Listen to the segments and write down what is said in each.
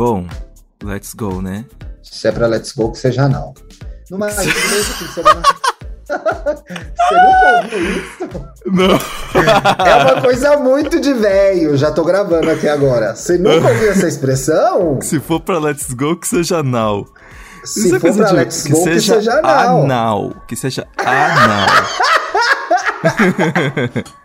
Bom, let's go, né? Se é pra let's go, que seja não. Numa mesmo que você não... Você ouviu isso? Não. É uma coisa muito de velho. Já tô gravando aqui agora. Você nunca ouviu essa expressão? Se for pra let's go, que seja now. Se Isso é for coisa pra let's go, que seja não. anal. Que seja anal.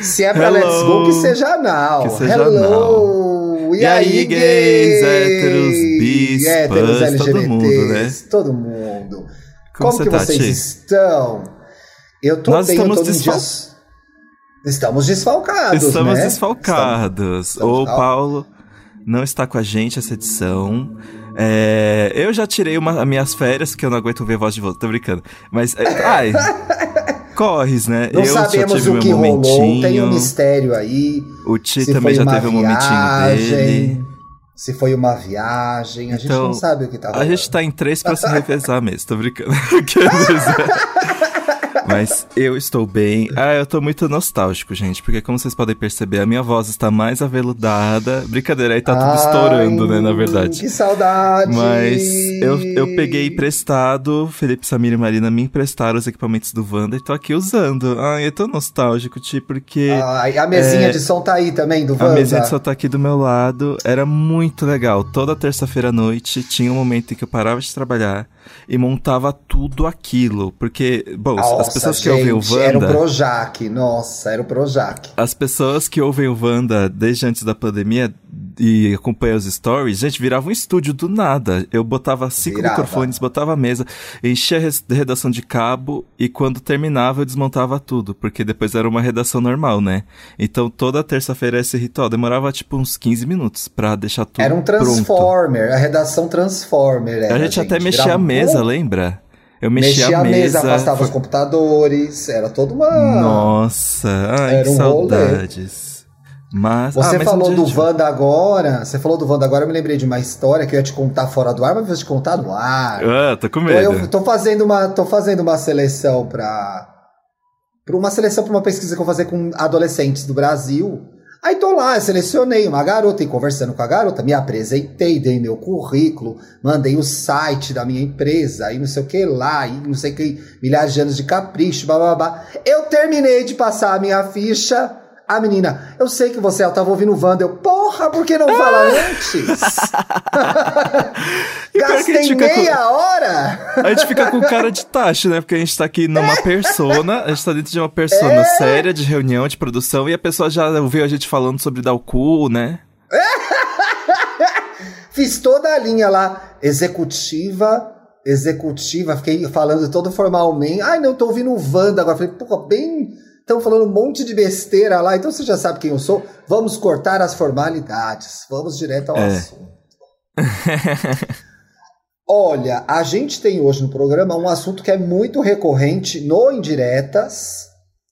Se é pra Hello. let's go, que seja não. Que seja Hello. E aí, gays, héteros, bis, héteros, pans, todo LGBTs, mundo, né? Todo mundo. Como Como, que tá, vocês estão? Eu tô Nós bem, estamos eu tô desfal- dia- Estamos desfalcados, Estamos né? desfalcados. Estamos- o Paulo não está com a gente essa edição. É, eu já tirei uma, as minhas férias, que eu não aguento ver voz de volta, tô brincando. Mas, é, ai, corres, né? Não eu sabemos tive o que rolou, momentinho. tem um mistério aí. O Ti também já teve um momentinho viagem, dele. Se foi uma viagem, a gente Então, não sabe o que tá A rolando. gente tá em três pra se revezar mesmo, tô brincando. Mas eu estou bem. Ah, eu tô muito nostálgico, gente, porque como vocês podem perceber, a minha voz está mais aveludada. Brincadeira, aí tá tudo Ai, estourando, né, na verdade. Que saudade! Mas eu, eu peguei emprestado, Felipe, Samir e Marina me emprestaram os equipamentos do Wanda e tô aqui usando. Ai, eu tô nostálgico, Ti, porque Ai, a mesinha É, de som tá aí também, do a Wanda. mesinha de som tá aqui do meu lado. Era muito legal. Toda terça-feira à noite tinha um momento em que eu parava de trabalhar e montava tudo aquilo. Porque, bom, Nossa, as pessoas que gente, ouvem o Era o Wanda. Projac, nossa, era o Projac. As pessoas que ouvem o Wanda desde antes da pandemia e acompanham os stories, gente, virava um estúdio do nada. Eu botava cinco Virava. microfones, botava a mesa, enchia a redação de cabo e quando terminava eu desmontava tudo, porque depois era uma redação normal, né? Então toda terça-feira esse ritual demorava tipo uns 15 minutos pra deixar tudo Era um pronto. Transformer, a redação Transformer. Era, A gente, até mexia a mesa, lembra? Eu mexia, Mexia a mesa. afastava os computadores, era toda uma... Nossa, ai, que um rolê. Mas, Você ah, mas falou do a gente- Wanda agora, você falou do Wanda agora, eu me lembrei de uma história que eu ia te contar fora do ar, mas eu vou te contar no ar. Ah, tô com Então, medo. eu tô fazendo uma, tô fazendo uma seleção para para uma seleção para uma pesquisa que eu vou fazer com adolescentes do Brasil. Aí tô lá, selecionei uma garota e conversando com a garota, me apresentei, dei meu currículo, mandei o site da minha empresa, e não sei o que lá, e não sei o que, milhares de anos de capricho, blá. Eu terminei de passar a minha ficha. A menina, eu sei que você, eu tava ouvindo o Wanda, eu, porra, por que não fala antes? E pior que a Gastei fica com- meia hora! A gente fica com cara de taxa, né? Porque a gente tá aqui numa persona, a gente tá dentro de uma persona séria de reunião, de produção, e a pessoa já ouviu a gente falando sobre dar o cu, né? Fiz toda a linha lá, executiva, executiva, fiquei falando todo formalmente. Ai, não, tô ouvindo o Wanda agora. Falei, pô, bem. Estão falando um monte de besteira lá, então você já sabe quem eu sou. Vamos cortar as formalidades. Vamos direto ao É. assunto. Olha, a gente tem hoje no programa um assunto que é muito recorrente no Indiretas,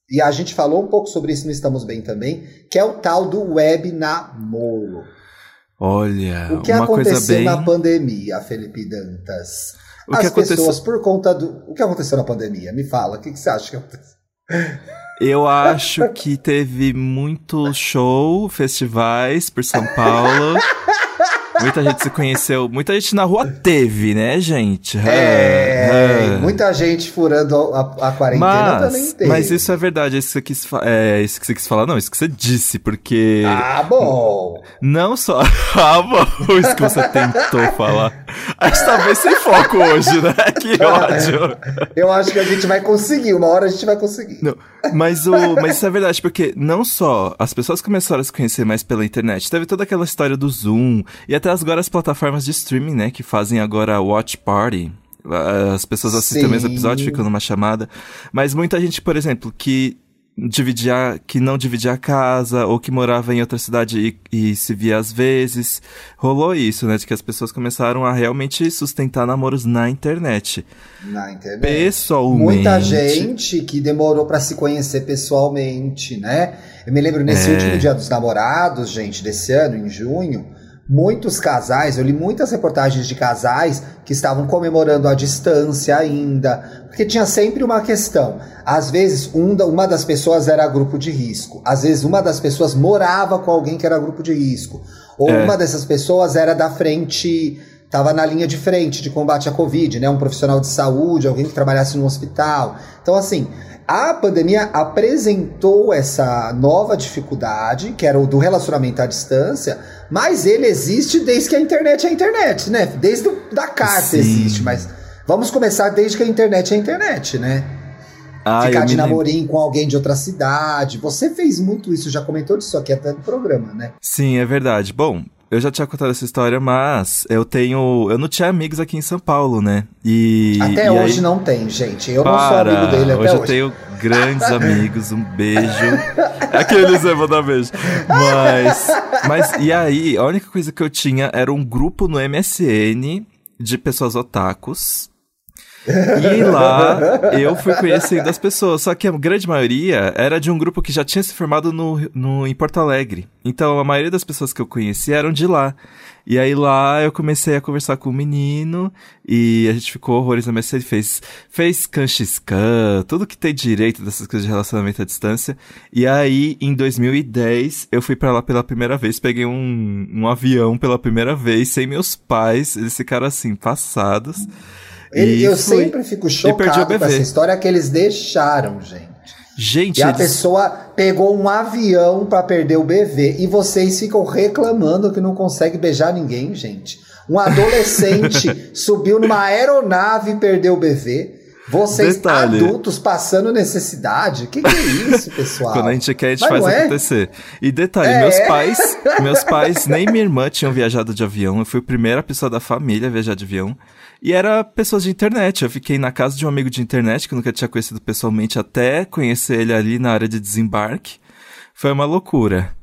e a gente falou um pouco sobre isso no Estamos Bem também, que é o tal do web namoro. Olha, O que aconteceu bem. na pandemia, Felipe Dantas? O As que aconteceu- pessoas, por conta do. O que aconteceu na pandemia? Me fala, o que, que você acha que aconteceu? Eu acho que teve muito show, festivais por São Paulo. Muita gente se conheceu, muita gente na rua teve, né, gente? É, ah. muita gente furando a, a quarentena também Mas, teve. mas isso é verdade, isso que você quis é isso que você quis falar, não, isso que você disse, porque Ah, bom. não só. ah, bom, isso que você tentou falar. A gente tá bem sem foco hoje, né? Que ódio. Eu acho que a gente vai conseguir, uma hora a gente vai conseguir. Não, mas, o, mas isso é verdade, porque não só as pessoas começaram a se conhecer mais pela internet, teve toda aquela história do Zoom, e até agora as plataformas de streaming, né, que fazem agora a Watch Party. As pessoas assistem o mesmo Sim. episódio, ficam numa chamada. Mas muita gente, por exemplo, que dividia, que não dividia a casa, ou que morava em outra cidade e, e se via às vezes. Rolou isso, né? De que as pessoas começaram a realmente sustentar namoros na internet. Na internet. Pessoalmente. Muita gente que demorou pra se conhecer pessoalmente, né? Eu me lembro nesse É. último dia dos namorados, gente, desse ano, em junho, muitos casais, eu li muitas reportagens de casais que estavam comemorando a distância ainda, porque tinha sempre uma questão. Às vezes, um uma das pessoas era grupo de risco, às vezes, uma das pessoas morava com alguém que era grupo de risco. Ou É. uma dessas pessoas era da frente, estava na linha de frente de combate à Covid, né? Um profissional de saúde, alguém que trabalhasse no hospital. Então, assim, a pandemia apresentou essa nova dificuldade, que era o do relacionamento à distância, mas ele existe desde que a internet é a internet, né? Desde o, da carta Sim. existe, mas vamos começar desde que a internet é a internet, né? Ah, Ficar de me lembro. namorinho com alguém de outra cidade. Você fez muito isso, já comentou disso aqui até no programa, né? Sim, é verdade. Bom, eu já tinha contado essa história, mas eu tenho. Eu não tinha amigos aqui em São Paulo, né? E. Até e hoje aí... não tem, gente. Eu não sou Para, amigo dele até hoje hoje. eu tenho grandes amigos, um beijo. Aqueles eu vou dar beijo. Mas, mas, e aí, a única coisa que eu tinha era um grupo no MSN de pessoas otakus. E lá eu fui conhecendo as pessoas, só que a grande maioria era de um grupo que já tinha se formado no, no, em Porto Alegre. Então a maioria das pessoas que eu conheci eram de lá. E aí lá eu comecei a conversar com o menino e a gente ficou horrores na MSN, fez, fez canxiscan, tudo que tem direito dessas coisas de relacionamento à distância. E aí em 2010 eu fui pra lá pela primeira vez, peguei um, um avião pela primeira vez, sem meus pais, eles ficaram assim, passados. Ele- eu fui. sempre fico chocado com essa história que eles deixaram, gente. Gente, E a eles- pessoa pegou um avião pra perder o bebê e vocês ficam reclamando que não consegue beijar ninguém, gente. Um adolescente subiu numa aeronave e perdeu o bebê. Vocês Detalhe. adultos passando necessidade. O que, que é isso, pessoal? Quando a gente quer, a gente Mas faz é? acontecer. E detalhe, É. meus pais, meus pais nem minha irmã tinham viajado de avião. Eu fui a primeira pessoa da família a viajar de avião. E era pessoas de internet. Eu fiquei na casa de um amigo de internet que eu nunca tinha conhecido pessoalmente até conhecer ele ali na área de desembarque. Foi uma loucura.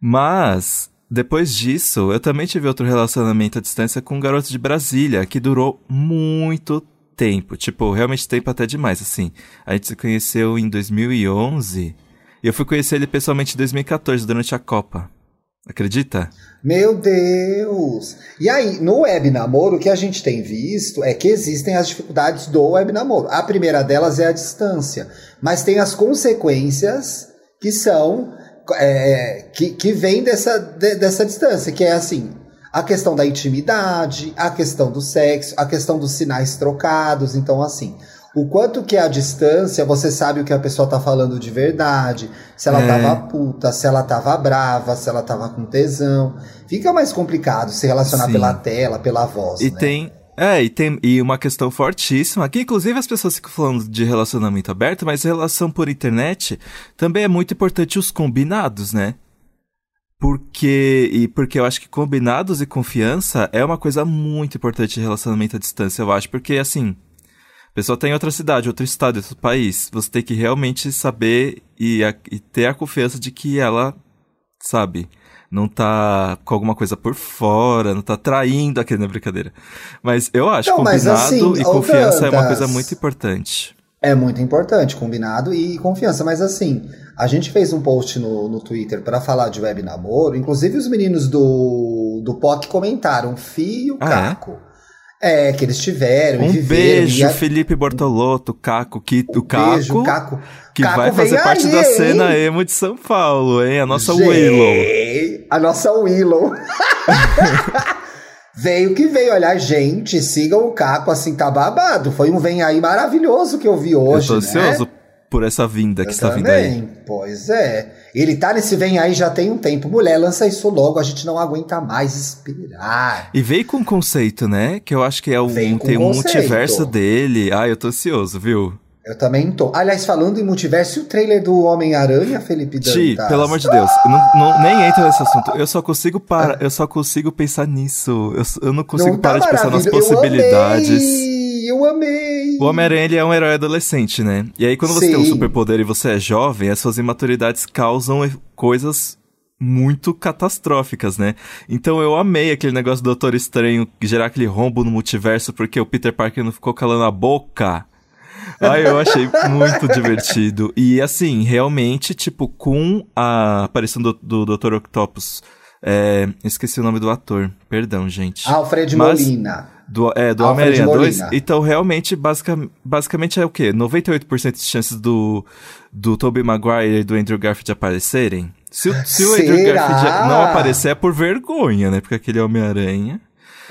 Mas depois disso, eu também tive outro relacionamento à distância com um garoto de Brasília, que durou muito tempo. Tipo, realmente tempo até demais, assim. A gente se conheceu em 2011 e eu fui conhecer ele pessoalmente em 2014, durante a Copa. Acredita? Meu Deus! E aí, no web namoro, o que a gente tem visto é que existem as dificuldades do web namoro. A primeira delas é a distância, mas tem as consequências que são é, que, que vêm dessa, de- dessa distância, que é assim. A questão da intimidade, a questão do sexo, a questão dos sinais trocados. Então, assim, o quanto que é a distância, você sabe o que a pessoa tá falando de verdade, se ela É. tava puta, se ela tava brava, se ela tava com tesão. Fica mais complicado se relacionar Sim. pela tela, pela voz. E né? tem. É, e tem e uma questão fortíssima, que inclusive as pessoas ficam falando de relacionamento aberto, mas relação por internet também é muito importante os combinados, né? Porque, e porque eu acho que combinados e confiança é uma coisa muito importante em relacionamento à distância, eu acho, porque assim, a pessoa tá em outra cidade, outro estado, outro país, você tem que realmente saber e, a- e ter a confiança de que ela, sabe, não tá com alguma coisa por fora, não tá traindo aquele na brincadeira. Mas eu acho Não, mas combinado assim, e confiança é uma coisa muito importante. É muito importante, combinado e confiança. Mas assim, a gente fez um post no, no Twitter pra falar de web namoro. Inclusive os meninos do, do POC comentaram, fio Ah, é? caco. É? que eles tiveram Um viveram. beijo, a- Felipe Bortolotto, Caco, que, o Caco, Beijo, Caco. que Caco vai fazer parte aí, da hein? cena emo de São Paulo, hein? A nossa Gente, Willow. A nossa Willow. veio que veio. Olha, gente, sigam o Caco, assim, tá babado. Foi um vem aí maravilhoso que eu vi hoje, eu tô né? Por essa vinda que Eu está vindo aí. pois é. Ele tá nesse vem aí já tem um tempo. Mulher, lança isso logo, a gente não aguenta mais esperar. E veio com um conceito, né? Que eu acho que é um, tem um multiverso dele. Ah, eu tô ansioso, viu? Eu também tô. Aliás, falando em multiverso, e o trailer do Homem-Aranha, Felipe Dantas? Ti, pelo amor de Deus, eu não, não- nem entra nesse assunto. Eu só consigo parar, eu só consigo pensar nisso. Eu, eu não consigo Não tá parar de pensar nas possibilidades. Eu amei, eu amei. O Homem-Aranha ele é um herói adolescente, né? E aí, quando você tem um Sim. superpoder e você é jovem, as suas imaturidades causam coisas muito catastróficas, né? Então eu amei aquele negócio do Doutor Estranho gerar aquele rombo no multiverso porque o Peter Parker não ficou calando a boca. Ai, eu achei muito divertido. E assim, realmente, tipo, com a aparição do, do Dr. Octopus É, esqueci o nome do ator. Perdão, gente. Alfred Mas- Molina. Do, é, do Homem-Aranha 2. Molina. Então, realmente, basica, basicamente é o quê? 98% de chances do, do Tobey Maguire e do Andrew Garfield aparecerem? Se, o- se o Andrew? Garfield não aparecer é por vergonha, né? Porque aquele Homem-Aranha.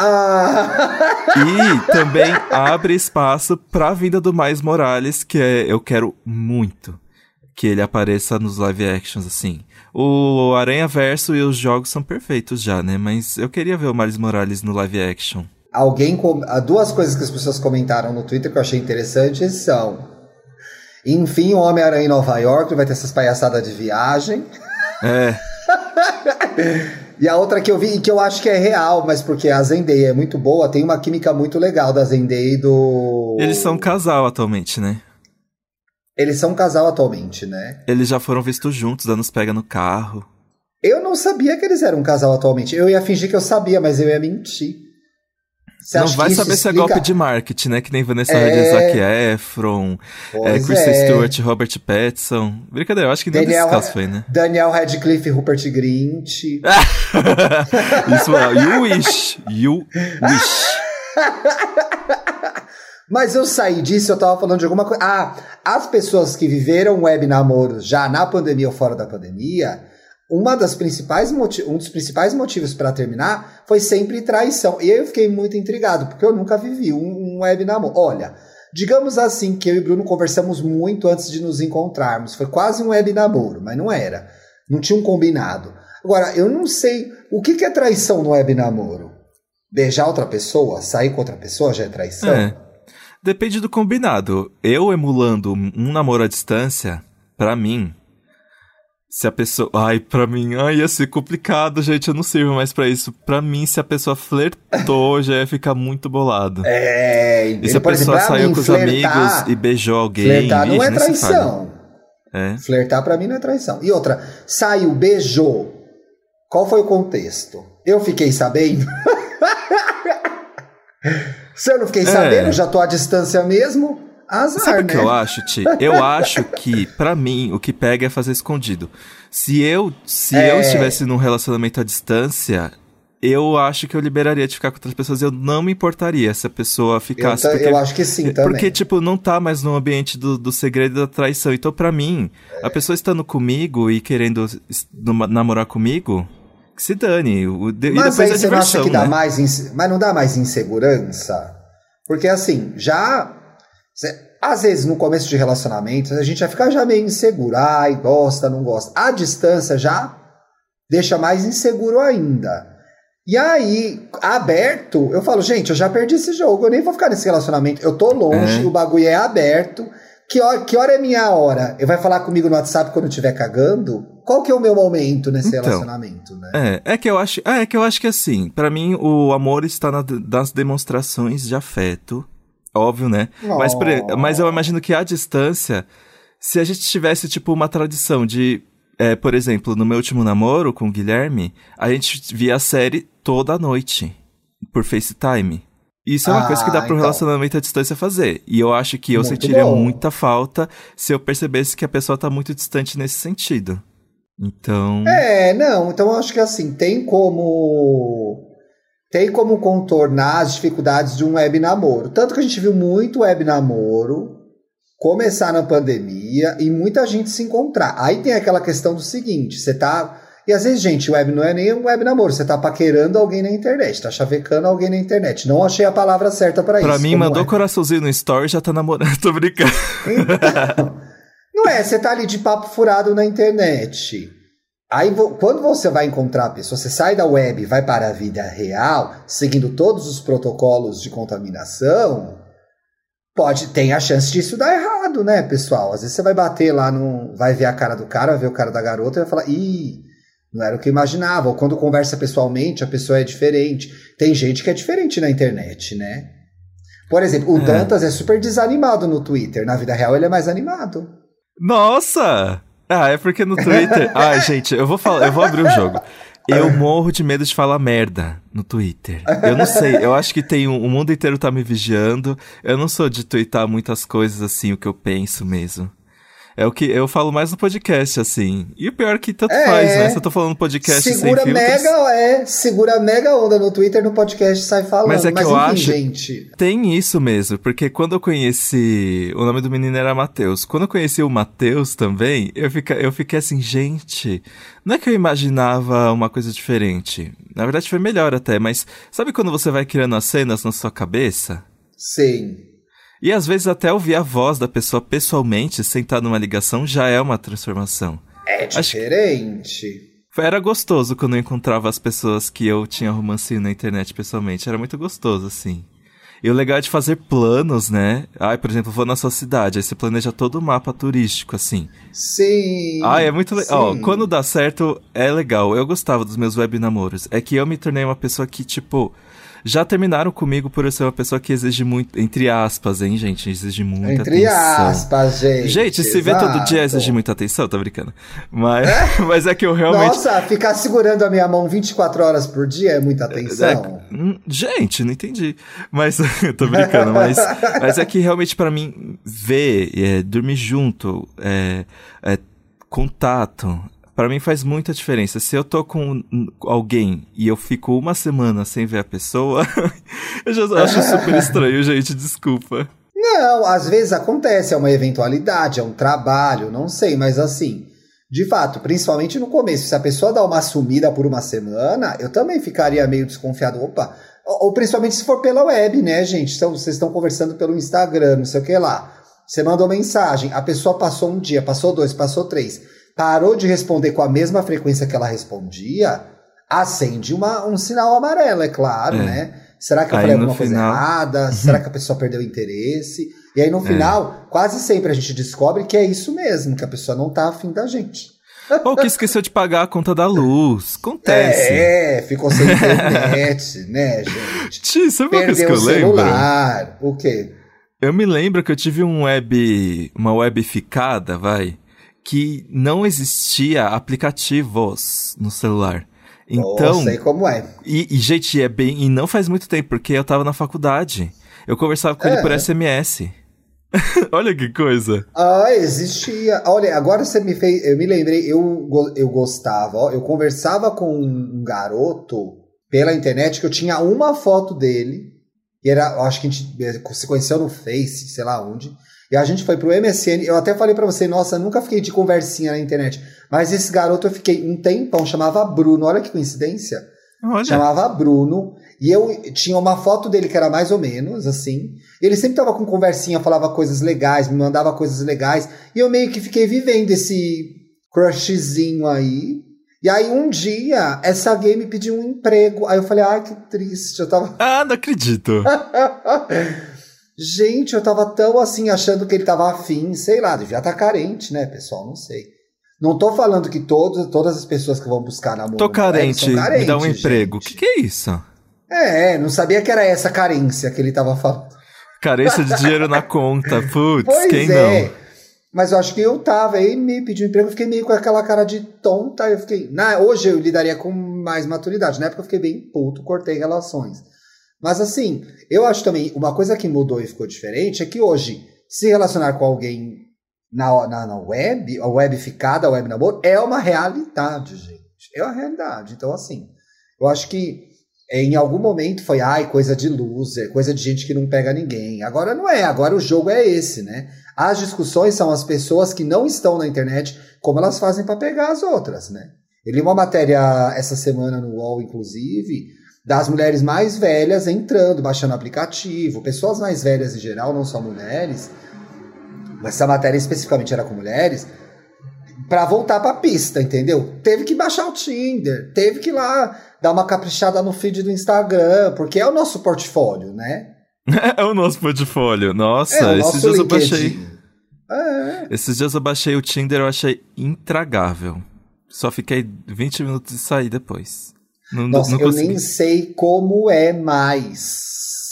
Ah! E também abre espaço pra vinda do Miles Morales, que é, eu quero muito que ele apareça nos live actions, assim. O Aranha Verso e os jogos são perfeitos já, né? Mas eu queria ver o Miles Morales no live action. Alguém. Com... ah, Duas coisas que as pessoas comentaram no Twitter que eu achei interessantes são. Enfim, o Homem-Aranha em Nova York vai ter essas palhaçadas de viagem. É, E a outra que eu vi e que eu acho que é real, mas porque a Zendaya é muito boa, tem uma química muito legal da Zendaya e do. eles são um casal atualmente, né? Eles são um casal atualmente, né? Eles já foram vistos juntos, dando os pega no carro. Eu não sabia que eles eram um casal atualmente. Eu ia fingir que eu sabia, mas eu ia mentir. Você não vai saber se é golpe de marketing, né? Que nem Vanessa É. Hudgens, Zac Efron, é, Kristen é. Stewart, Robert Pattinson. Brincadeira, eu acho que nenhum Daniel, desses foi, né? Daniel Radcliffe Rupert Grint. Isso, ó, you wish, you wish. Mas eu saí disso, eu tava falando de alguma coisa. Ah, as pessoas que viveram web namoros já na pandemia ou fora da pandemia, uma das principais um dos principais motivos para terminar foi sempre traição. E eu fiquei muito intrigado, porque eu nunca vivi um, um web namoro. Olha, digamos assim que eu e Bruno conversamos muito antes de nos encontrarmos. Foi quase um web namoro, mas não era. Não tinha um combinado. Agora, eu não sei o que que é traição no web namoro. Beijar outra pessoa, sair com outra pessoa já é traição? É. Depende do combinado. Eu emulando um namoro à distância, pra mim, se a pessoa. Ai, pra mim, ai, ia ser complicado, gente. Eu não sirvo mais pra isso. Pra mim, se a pessoa flertou, já ia ficar muito bolado. É, E se a por exemplo, pessoa pra saiu mim, com os flertar- amigos e beijou alguém, Flertar não é traição. É. Flertar pra mim não é traição. E outra, saiu, beijou. Qual foi o contexto? Eu fiquei sabendo. Se eu não fiquei É. sabendo, já tô à distância mesmo. Azar, Sabe o né? que eu acho, Ti? Eu acho que, pra mim, o que pega é fazer escondido. Se eu, se É. eu estivesse num relacionamento à distância, eu acho que eu liberaria de ficar com outras pessoas. Eu não me importaria se a pessoa eu, ficasse. ta- porque, eu acho que sim também. porque, tipo, não tá mais no ambiente do, do segredo e da traição. Então, pra mim, a pessoa estando comigo e querendo namorar comigo, que se dane. O, de- e Mas depois aí a você não acha diversão, que dá né? mais. inse- Mas não dá mais insegurança? Porque assim, já. Às vezes, no começo de relacionamento, a gente vai ficar já meio inseguro. Ai, gosta, não gosta. A distância já deixa mais inseguro ainda. E aí, aberto, eu falo, gente, eu já perdi esse jogo, eu nem vou ficar nesse relacionamento. Eu tô longe, É. o bagulho é aberto. Que hora, que hora é minha hora? Eu vai falar comigo no WhatsApp quando estiver cagando? Qual que é o meu momento nesse Então. relacionamento, né? É, é que eu acho, é, é que eu acho que assim, pra mim o amor está na- nas demonstrações de afeto, óbvio, né? Mas, Oh. mas eu imagino que à distância, se a gente tivesse tipo uma tradição de, é, por exemplo, no meu último namoro com o Guilherme, a gente via a série toda noite por FaceTime. Isso é uma Ah, coisa que dá pro então. relacionamento à distância fazer. E eu acho que eu Muito sentiria bom. muita falta se eu percebesse que a pessoa tá muito distante nesse sentido. Então. É, não, então eu acho que assim, tem como. Tem como contornar as dificuldades de um web namoro. Tanto que a gente viu muito web namoro começar na pandemia e muita gente se encontrar. Aí tem aquela questão do seguinte: você tá. E às vezes, gente, web não é nem um web namoro, você tá paquerando alguém na internet, tá chavecando alguém na internet. Não achei a palavra certa pra isso. Pra mim, mandou é. coraçãozinho no story já tá namorando. Tô brincando. Então, não é, você tá ali de papo furado na internet. Aí, quando você vai encontrar a pessoa, você sai da web e vai para a vida real, seguindo todos os protocolos de contaminação, pode, tem a chance disso dar errado, né, pessoal? Às vezes você vai bater lá no. Vai ver a cara do cara, vai ver o cara da garota e vai falar, ih, não era o que eu imaginava. Ou quando conversa pessoalmente, a pessoa é diferente. Tem gente que é diferente na internet, né? Por exemplo, o É. Dantas é super desanimado no Twitter. Na vida real, ele é mais animado. Nossa! Ah, é porque no Twitter. Ai, gente, eu vou falar, eu vou abrir o jogo. Eu morro de medo de falar merda no Twitter. Eu não sei, eu acho que tem um, o mundo inteiro tá me vigiando. Eu não sou de twittar muitas coisas assim, o que eu penso mesmo. É o que eu falo mais no podcast, assim. E o pior é que tanto É, faz, né? Se eu tô falando podcast Segura sem filtros... mega, é, segura mega onda no Twitter, no podcast sai falando. Mas é que eu enfim, acho- gente. Tem isso mesmo, porque quando eu conheci. O nome do menino era Matheus. Quando eu conheci o Matheus também, eu, fica, eu fiquei assim, gente. Não é que eu imaginava uma coisa diferente. Na verdade, foi melhor até, mas sabe quando você vai criando as cenas na sua cabeça? Sim. E às vezes até ouvir a voz da pessoa pessoalmente, sentar numa ligação, já é uma transformação. É diferente. Era gostoso quando eu encontrava as pessoas que eu tinha romancinho na internet pessoalmente. Era muito gostoso, assim. E o legal é de fazer planos, né? Ai, por exemplo, vou na sua cidade, aí você planeja todo o mapa turístico, assim. Sim. Ai, é muito legal. Quando dá certo, é legal. Eu gostava dos meus web namoros. É que eu me tornei uma pessoa que, tipo, já terminaram comigo por eu ser uma pessoa que exige muito, entre aspas, hein, gente? Exige muita Entre atenção. aspas, gente. Gente, se vê todo dia exige muita atenção, tô brincando. Mas, mas é que eu realmente. Nossa, ficar segurando a minha mão 24 horas por dia é muita atenção. É, hum, gente, não entendi. Mas, tô brincando, mas, mas é que realmente pra mim, ver, é, dormir junto, é, é, contato, pra mim faz muita diferença. Se eu tô com alguém e eu fico uma semana sem ver a pessoa, eu já acho super estranho, gente, desculpa. Não, às vezes acontece, é uma eventualidade, é um trabalho, não sei, mas assim, de fato, principalmente no começo, se a pessoa dá uma sumida por uma semana, eu também ficaria meio desconfiado. Opa, ou, ou principalmente se for pela web, né, gente? Então, vocês estão conversando pelo Instagram, não sei o que lá. Você mandou mensagem, a pessoa passou um dia, passou dois, passou três, parou de responder com a mesma frequência que ela respondia, acende uma, um sinal amarelo, é claro, É. né? Será que eu Aí, falei alguma coisa final- errada? Será que a pessoa perdeu o interesse? E aí no final, quase sempre a gente descobre que é isso mesmo, que a pessoa não tá afim da gente. Ou que esqueceu de pagar a conta da luz. Acontece. É, ficou sem internet, né, gente? Ti, sabe uma coisa Perdeu que o eu lembro? celular. O quê? Eu me lembro que eu tive um web, uma web ficada, vai, que não existia aplicativos no celular. Então, Oh, sei como é. e, e, gente, é bem, e não faz muito tempo, porque eu tava na faculdade. Eu conversava com ele É. por SMS. Olha que coisa. Ah, existia. Olha, agora você me fez. Eu me lembrei, eu, eu gostava, ó, eu conversava com um garoto pela internet que eu tinha uma foto dele. E era, eu acho que a gente eh, se conheceu no Face, sei lá onde. E a gente foi pro MSN. Eu até falei pra você, nossa, nunca fiquei de conversinha na internet. Mas esse garoto eu fiquei um tempão, chamava Bruno. Olha que coincidência. Olha. Chamava Bruno. E eu tinha uma foto dele que era mais ou menos assim. Ele sempre tava com conversinha, falava coisas legais, me mandava coisas legais. E eu meio que fiquei vivendo esse crushzinho aí. E aí um dia, essa gay me pediu um emprego. Aí eu falei, ai, que triste. Eu tava. Ah, não acredito. Gente, eu tava tão assim, achando que ele tava afim, sei lá, devia estar carente, né, pessoal? Não sei. Não tô falando que todos, todas as pessoas que vão buscar namoro. Tô carente, são me dá um carentes, emprego. O que, que é isso? É, não sabia que era essa carência que ele tava falando. Carência de dinheiro na conta. Putz, Pois quem é. não? Mas eu acho que eu tava, aí me pediu emprego, eu fiquei meio com aquela cara de tonta, eu fiquei, na, hoje eu lidaria com mais maturidade, na época eu fiquei bem puto, cortei relações. Mas assim, eu acho também, uma coisa que mudou e ficou diferente é que hoje, se relacionar com alguém na, na, na web, a web ficada, a web namoro, é uma realidade, gente. É uma realidade. Então, assim, eu acho que em algum momento foi, ai, coisa de loser, coisa de gente que não pega ninguém. Agora não é, agora o jogo é esse, né? As discussões são as pessoas que não estão na internet, como elas fazem para pegar as outras, né? Eu li uma matéria essa semana no UOL, inclusive, das mulheres mais velhas entrando, baixando o aplicativo, pessoas mais velhas em geral, não só mulheres, mas essa matéria especificamente era com mulheres, para voltar pra pista, entendeu? Teve que baixar o Tinder, teve que ir lá dar uma caprichada no feed do Instagram, porque é o nosso portfólio, né? É o nosso portfólio. Nossa, é esses dias eu LinkedIn. baixei. É. Esses dias eu baixei o Tinder, eu achei intragável. Só fiquei 20 minutos e saí depois. Não, Nossa, não eu consegui. nem sei como é mais.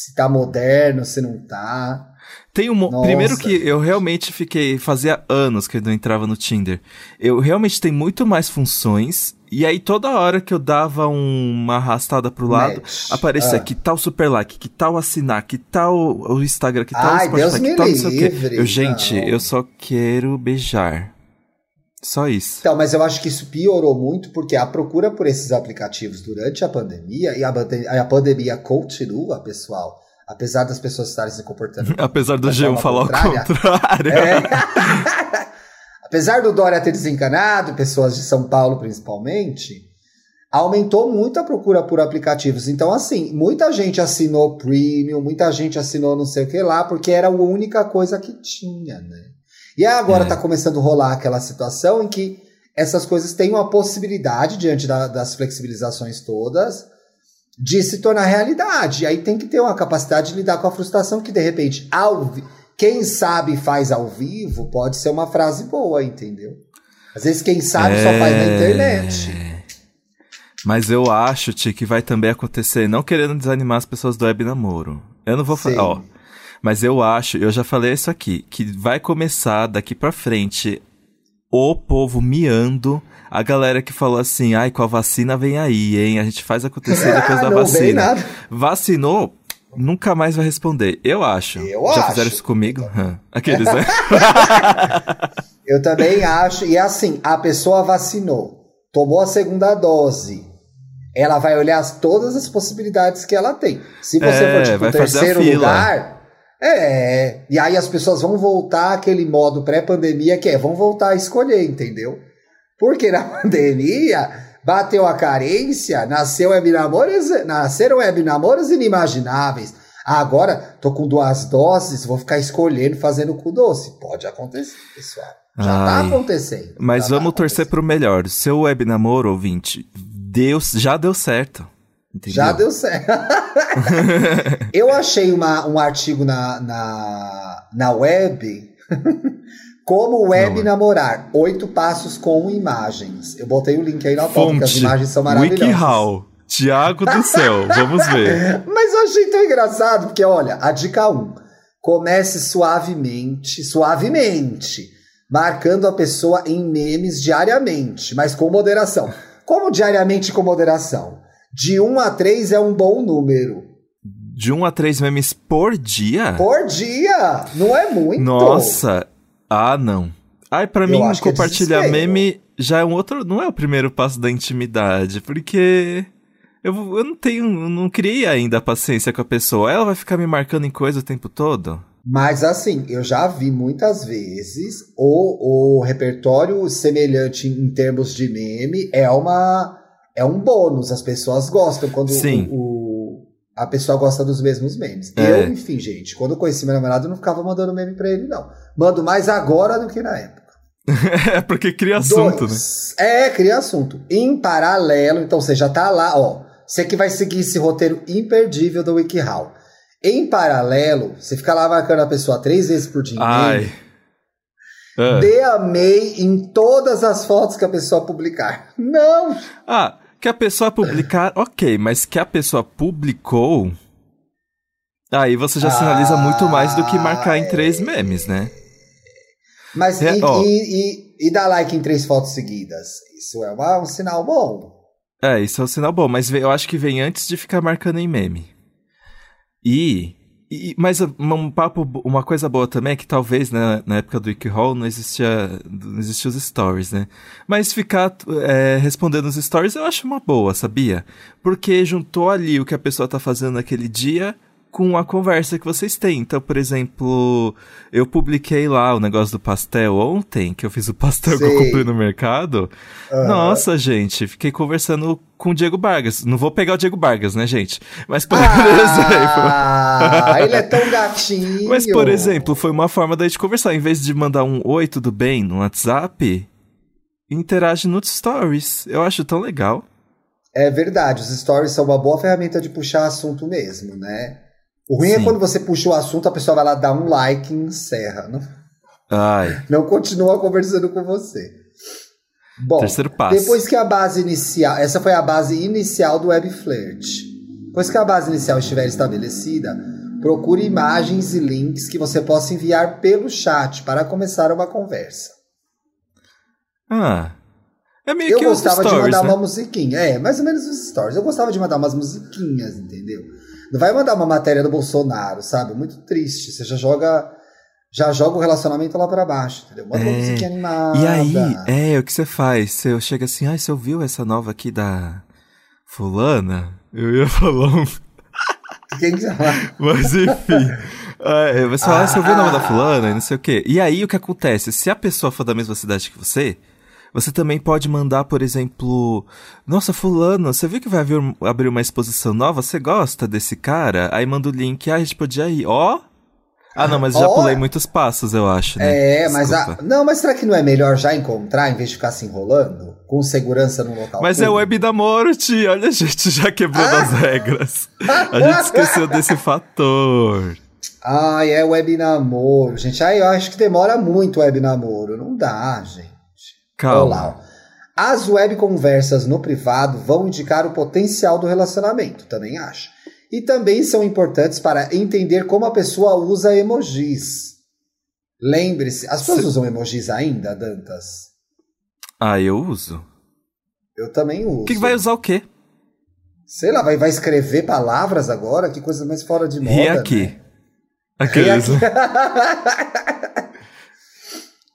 Se tá moderno, se não tá. Tem um. Nossa. Primeiro que eu realmente fiquei. Fazia anos que eu não entrava no Tinder. Eu realmente tem muito mais funções. E aí, toda hora que eu dava um- uma arrastada pro lado, Match. aparecia Ah. que tal super like, que tal assinar, que tal o Instagram, que tal Ai, o Spotify, Deus que tal não sei o quê. Eu, gente, não. eu só quero beijar. Só isso. Então, mas eu acho que isso piorou muito porque a procura por esses aplicativos durante a pandemia, e a, a pandemia continua, pessoal, apesar das pessoas estarem se comportando. Apesar do da G1 forma falar o contrário. É. apesar do Dória ter desencanado, pessoas de São Paulo principalmente, aumentou muito a procura por aplicativos. Então, assim, muita gente assinou premium, muita gente assinou não sei o que lá, porque era a única coisa que tinha, né? E agora É. tá começando a rolar aquela situação em que essas coisas têm uma possibilidade, diante da- das flexibilizações todas, de se tornar realidade. E aí tem que ter uma capacidade de lidar com a frustração que, de repente, ao quem sabe faz ao vivo, pode ser uma frase boa, entendeu? Às vezes quem sabe só faz na É. internet. Mas eu acho, Ti, que vai também acontecer, não querendo desanimar as pessoas do web namoro. Eu não vou falar, ó. Mas eu acho, eu já falei isso aqui, que vai começar daqui pra frente o povo miando, a galera que falou assim, ai, com a vacina vem aí, hein? A gente faz acontecer depois da Ah, não vem vacina. nada. Vacinou, nunca mais vai responder. Eu acho. Eu já acho. fizeram isso comigo? Aqueles, né? Eu também acho. E assim, a pessoa vacinou, tomou a segunda dose. Ela vai olhar as- todas as possibilidades que ela tem. Se você É, for tipo vai terceiro lugar, é. E aí as pessoas vão voltar àquele modo pré-pandemia que é, vão voltar a escolher, entendeu? Porque na pandemia bateu a carência, nasceu web namoros, nasceram web namoros inimagináveis. Agora, tô com duas doses, vou ficar escolhendo, fazendo cu doce. Pode acontecer, pessoal. Já tá Ai. acontecendo. Mas tá vamos torcer acontecendo. pro melhor. Seu web namoro, ouvinte, Deus já deu certo. Entendeu? Já deu certo. Eu achei uma- um artigo na, na, na web. Como web Não namorar. Oito passos com imagens. Eu botei o link aí na foto, porque as imagens são maravilhosas. WikiHow, Tiago do Céu, vamos ver. Mas eu achei tão engraçado, porque olha, a dica 1. Comece suavemente, suavemente, marcando a pessoa em memes diariamente, mas com moderação. Como diariamente com moderação? De 1 a 3 é um bom número. De um a três memes por dia? Por dia! Não é muito. Nossa! Ah, não. Ai, pra Eu mim, é compartilhar desespero. meme já é um outro. Não é o primeiro passo da intimidade, porque. Eu, eu não tenho. eu Não criei ainda a paciência com a pessoa. Ela vai ficar me marcando em coisa o tempo todo? Mas assim, eu já vi muitas vezes o, o repertório semelhante em termos de meme é uma é um bônus. As pessoas gostam quando Sim. o, o- a pessoa gosta dos mesmos memes. É. Eu, enfim, gente, quando eu conheci meu namorado, eu não ficava mandando meme pra ele, não. Mando mais agora do que na época. é porque cria assunto, né? Dois. É, cria assunto. Em paralelo, então você já tá lá, ó. Você que vai seguir esse roteiro imperdível do WikiHow. Em paralelo, você fica lá marcando a pessoa três vezes por dia. Ai. Ah. Dê amei em todas as fotos que a pessoa publicar. Não! Ah, que a pessoa publicar, ok, mas que a pessoa publicou. Aí você já sinaliza Ah, muito mais do que marcar em três memes, né? Mas É, e, ó. e, e, e dar like em três fotos seguidas? Isso é uma- um sinal bom. É, isso é um sinal bom, mas eu acho que vem antes de ficar marcando em meme. E. e- mas um papo, uma coisa boa também é que talvez né, na época do WikiHow não existia, não existia os stories, né? Mas ficar é, respondendo os stories eu acho uma boa, sabia? Porque juntou ali o que a pessoa tá fazendo naquele dia com a conversa que vocês têm. Então, por exemplo, eu publiquei lá o negócio do pastel ontem, que eu fiz o pastel que eu comprei no mercado. Aham. Nossa, gente, fiquei conversando com o Diego Vargas. Não vou pegar o Diego Vargas, né, gente? Mas, por Ah, ele é tão gatinho. exemplo. Mas, por exemplo, foi uma forma da gente conversar. Em vez de mandar um oi, tudo bem no WhatsApp, interage nos stories. Eu acho tão legal. É verdade, os stories são uma boa ferramenta de puxar assunto mesmo, né? O ruim é Sim. quando você puxa o assunto, a pessoa vai lá dar um like e encerra. Não, Ai, não continua conversando com você. Bom, terceiro passo. depois que a base inicial. Essa foi a base inicial do Web Flirt. Depois que a base inicial estiver estabelecida, Procure imagens e links que você possa enviar pelo chat para começar uma conversa. Ah. É meio eu que gostava stories, de mandar né? uma musiquinha. É, mais ou menos os stories. Eu gostava de mandar umas musiquinhas, entendeu? Não vai mandar uma matéria do Bolsonaro, sabe? Muito triste. Você já joga. Já joga o relacionamento lá para baixo, entendeu? Manda uma É. musiquinha animada. E aí, é, o que você faz? Você chega assim, ai, você ouviu essa nova aqui da fulana? Eu ia falar um... Quem que? Mas enfim. É, você fala, ah, você ouviu o nome da Ah. fulana e não sei o quê. E aí, o que acontece? Se a pessoa for da mesma cidade que você, você também pode mandar, por exemplo, nossa, fulano, você viu que vai abrir, abrir uma exposição nova? Você gosta desse cara? Aí manda o link, ah, a gente podia ir. Ó! Ah, não, mas já Ó. pulei muitos passos, eu acho, né? É, mas a, não, mas será que não é melhor já encontrar em vez de ficar se enrolando com segurança no local? Mas é público? web namoro, tia. Olha, a gente já quebrando Ah. as regras. A gente esqueceu desse fator. Ai, é web namoro, gente. Ai, eu acho que demora muito web namoro. Não dá, gente. Calma. Olá. As web conversas no privado vão indicar o potencial do relacionamento, também acho. E também são importantes para entender como a pessoa usa emojis. Lembre-se, as pessoas usam emojis ainda, Dantas? Ah, eu uso. Eu também uso. O que, vai usar o quê? Sei lá, vai, vai escrever palavras agora? Que coisa mais fora de moda. Ri aqui. né? Aqueles.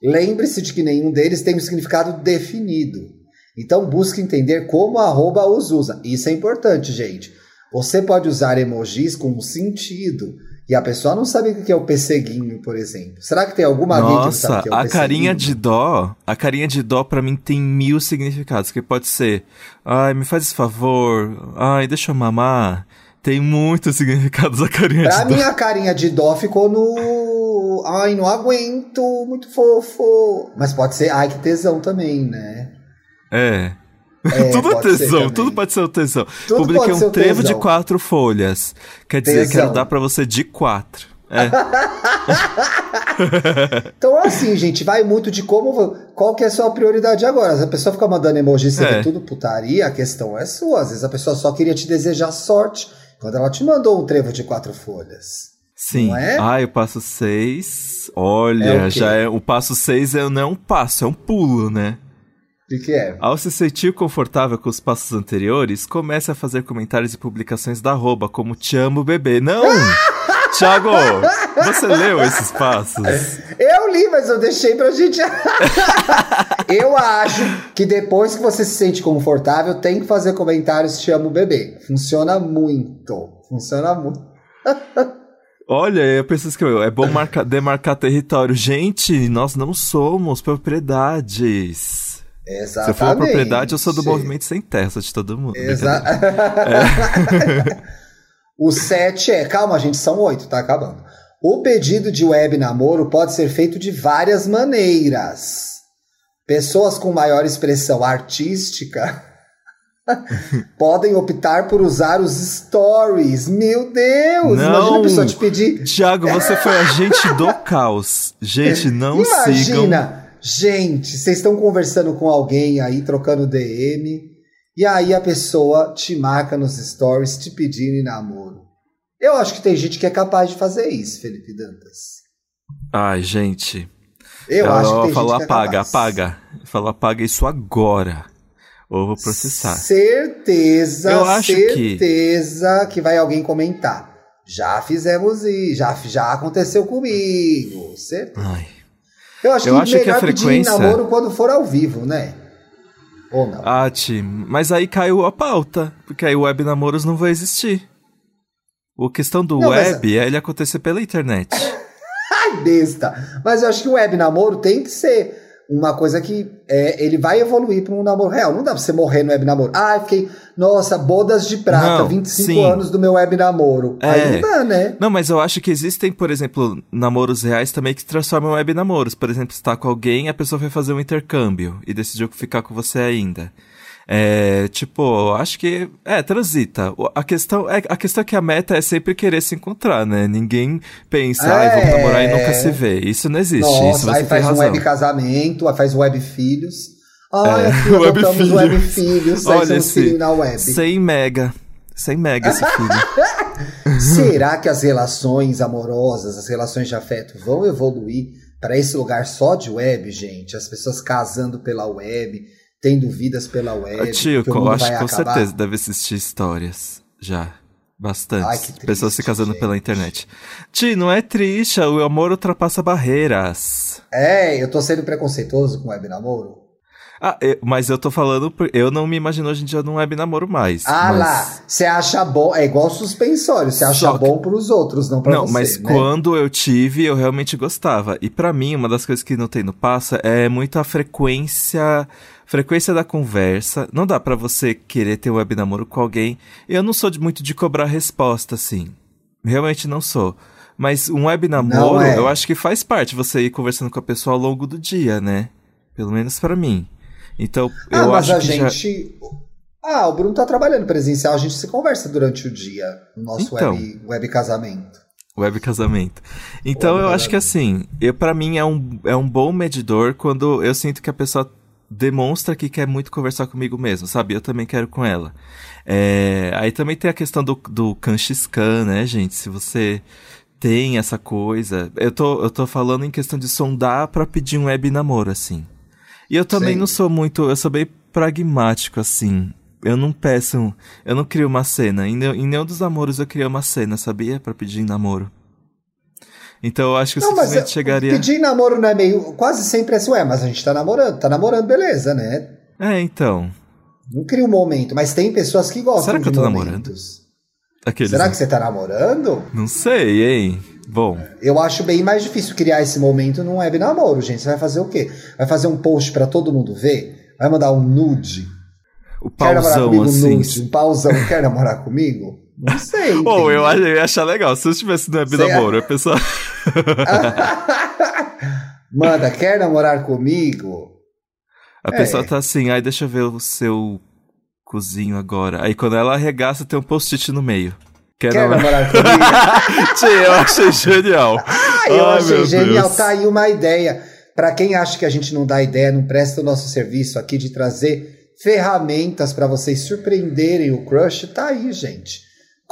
Lembre-se de que nenhum deles tem um significado definido. Então busque entender como a arroba os usa. Isso é importante, gente. Você pode usar emojis com um sentido. E a pessoa não sabe o que é o pesseguinho, por exemplo. Será que tem alguma alguém que sabe Nossa, o que é o a pesseguinho? carinha de dó, a carinha de dó pra mim tem mil significados, que pode ser, ai, me faz esse favor, ai, deixa eu mamar. Tem muitos significados a carinha Pra de dó. mim, a carinha de dó ficou no. Ai, não aguento, muito fofo. Mas pode ser, ai, que tesão também, né? É. É, tudo é tesão, tudo pode ser tesão. Tudo Publiquei um trevo de tesão. quatro folhas. Quer dizer, Tesão. quero dar pra você de quatro. É. Então, assim, gente, vai muito de como. Qual que é a sua prioridade agora? Se a pessoa fica mandando emoji e você É. tudo putaria, a questão é sua. Às vezes a pessoa só queria te desejar sorte quando ela te mandou um trevo de quatro folhas. Sim. É? Ah, o passo seis. Olha, É já é. O passo seis é, não é um passo, é um pulo, né? O que, que é? Ao se sentir confortável com os passos anteriores, comece a fazer comentários e publicações da arroba, como te amo, bebê. Não! Thiago, você leu esses passos? Eu li, mas eu deixei pra gente. eu acho que depois que você se sente confortável, tem que fazer comentários te amo bebê. Funciona muito. Funciona muito. Olha, eu preciso escrever. É bom marcar, demarcar território. Gente, nós não somos propriedades. Se Exatamente. eu for propriedade, eu sou do movimento sem terra, de todo mundo. Exa Brincadeira. o 7 é. Calma, gente, são oito, tá acabando. O pedido de web namoro pode ser feito de várias maneiras. Pessoas com maior expressão artística podem optar por usar os stories. Meu Deus! Não. Imagina a pessoa te pedir. Thiago, você foi agente do caos. Gente, não sigam. Imagina, gente, vocês estão conversando com alguém aí, trocando DM, e aí a pessoa te marca nos stories te pedindo em namoro. Eu acho que tem gente que é capaz de fazer isso, Felipe Dantas. Ai, gente. Eu Ela acho que tem falou gente que é apaga, capaz. apaga. Falou apaga isso agora. Ou vou processar. Certeza, Eu acho que- certeza que... vai alguém comentar. Já fizemos isso, já, já aconteceu comigo, certeza. Ai. Eu acho Eu que acho que a pedir frequência- namoro quando for ao vivo, né? Ou não? Ah, Tim, mas aí caiu a pauta. Porque aí o web namoros não vai existir. A questão do Não, mas- web é ele acontecer pela internet. Ai, besta. Mas eu acho que o web namoro tem que ser uma coisa que é, ele vai evoluir para um namoro real. Não dá pra você morrer no web namoro. Ah, fiquei, nossa, bodas de prata, Não, 25 sim. anos do meu web namoro. É. Aí não dá, né? Não, mas eu acho que existem, por exemplo, namoros reais também que se transformam em web namoros. Por exemplo, você tá com alguém, a pessoa vai fazer um intercâmbio e decidiu ficar com você ainda. É, tipo, acho que é transita. A questão é a questão é que a meta é sempre querer se encontrar, né? Ninguém pensa, ai, vamos É. namorar e nunca se vê. Isso não existe. isso Nossa, você aí faz um razão. web casamento, aí faz web filhos. Ai, É, aqui web filhos. web filhos, Olha esse na web. 100 mega. 100 mega esse filho. Será que as relações amorosas, as relações de afeto vão evoluir para esse lugar só de web, gente? As pessoas casando pela web, tendo vidas pela web. Tio, eu acho com acabar? certeza deve assistir histórias. Já. Bastante. Ai, que triste, Pessoas se casando gente. pela internet. Ti, não é triste, o amor ultrapassa barreiras. É, eu tô sendo preconceituoso com web namoro. Ah, eu- mas eu tô falando, por- eu não me imagino hoje em dia num web namoro mais. Ah mas- lá, você acha bom, é igual suspensório, você acha Só que- bom pros outros, não pra Não, você, mas né? quando eu tive, eu realmente gostava. E pra mim, uma das coisas que não tem no passa é muito a frequência, frequência da conversa. Não dá pra você querer ter um web namoro com alguém. Eu não sou de- muito de cobrar resposta, assim. Realmente não sou. Mas um web namoro, é. eu acho que faz parte você ir conversando com a pessoa ao longo do dia, né? Pelo menos pra mim. Então, Ah, eu mas acho a que já... gente. Ah, o Bruno tá trabalhando presencial, a gente se conversa durante o dia no nosso Então. web, web casamento. Web casamento. Então Web eu acho que assim, eu para mim é um, é um bom medidor quando eu sinto que a pessoa demonstra que quer muito conversar comigo mesmo, sabe? Eu também quero com ela. É, aí também tem a questão do, do Kanshskan, né, gente? Se você tem essa coisa. Eu tô, eu tô falando em questão de sondar pra pedir um web namoro, assim. E eu também Sim. não sou muito. Eu sou bem pragmático, assim. Eu não peço. Eu não crio uma cena. Em, nenhum- em nenhum dos namoros eu criei uma cena, sabia? Pra pedir namoro. Então eu acho que eu Não, mas simplesmente chegaria. pedir namoro não é meio. Quase sempre é assim, ué, mas a gente tá namorando, tá namorando, beleza, né? É, então. Não cria um momento, mas tem pessoas que gostam Será que eu tô momentos. Aqueles. Será que você tá namorando? Não sei, hein? Bom. Eu acho bem mais difícil criar esse momento num web namoro, gente. Você vai fazer o quê? Vai fazer um post pra todo mundo ver? Vai mandar um nude? O Quer namorar comigo assim. nude? Um pauzão, quer namorar comigo? Não sei. Ou entendeu? eu, eu ia achar legal. Se eu estivesse no web Sei- namoro, a pessoa. Manda, quer namorar comigo? A É. pessoa tá assim, ai, deixa eu ver o seu cozinho agora. Aí quando ela arregaça, tem um post-it no meio. Quer, Quer namorar? namorar comigo? Tia, eu achei genial. Ah, eu Ai, achei genial. Deus. Tá aí uma ideia. Pra quem acha que a gente não dá ideia, não presta o nosso serviço aqui de trazer ferramentas pra vocês surpreenderem o crush, tá aí, gente.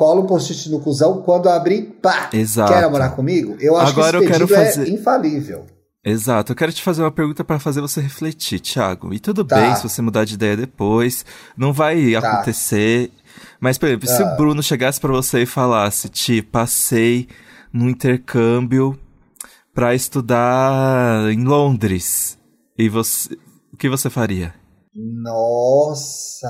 Cola um post-it no cuzão, quando abrir, pá! Exato. Quer namorar comigo? Eu acho Agora que eu esse quero pedido fazer- é infalível. Exato, eu quero te fazer uma pergunta pra fazer você refletir, Thiago. E tudo Tá. bem se você mudar de ideia depois, não vai Tá. acontecer. Mas, por exemplo, se Ah. o Bruno chegasse pra você e falasse, Ti, passei no intercâmbio pra estudar em Londres, e você, o que você faria? Nossa!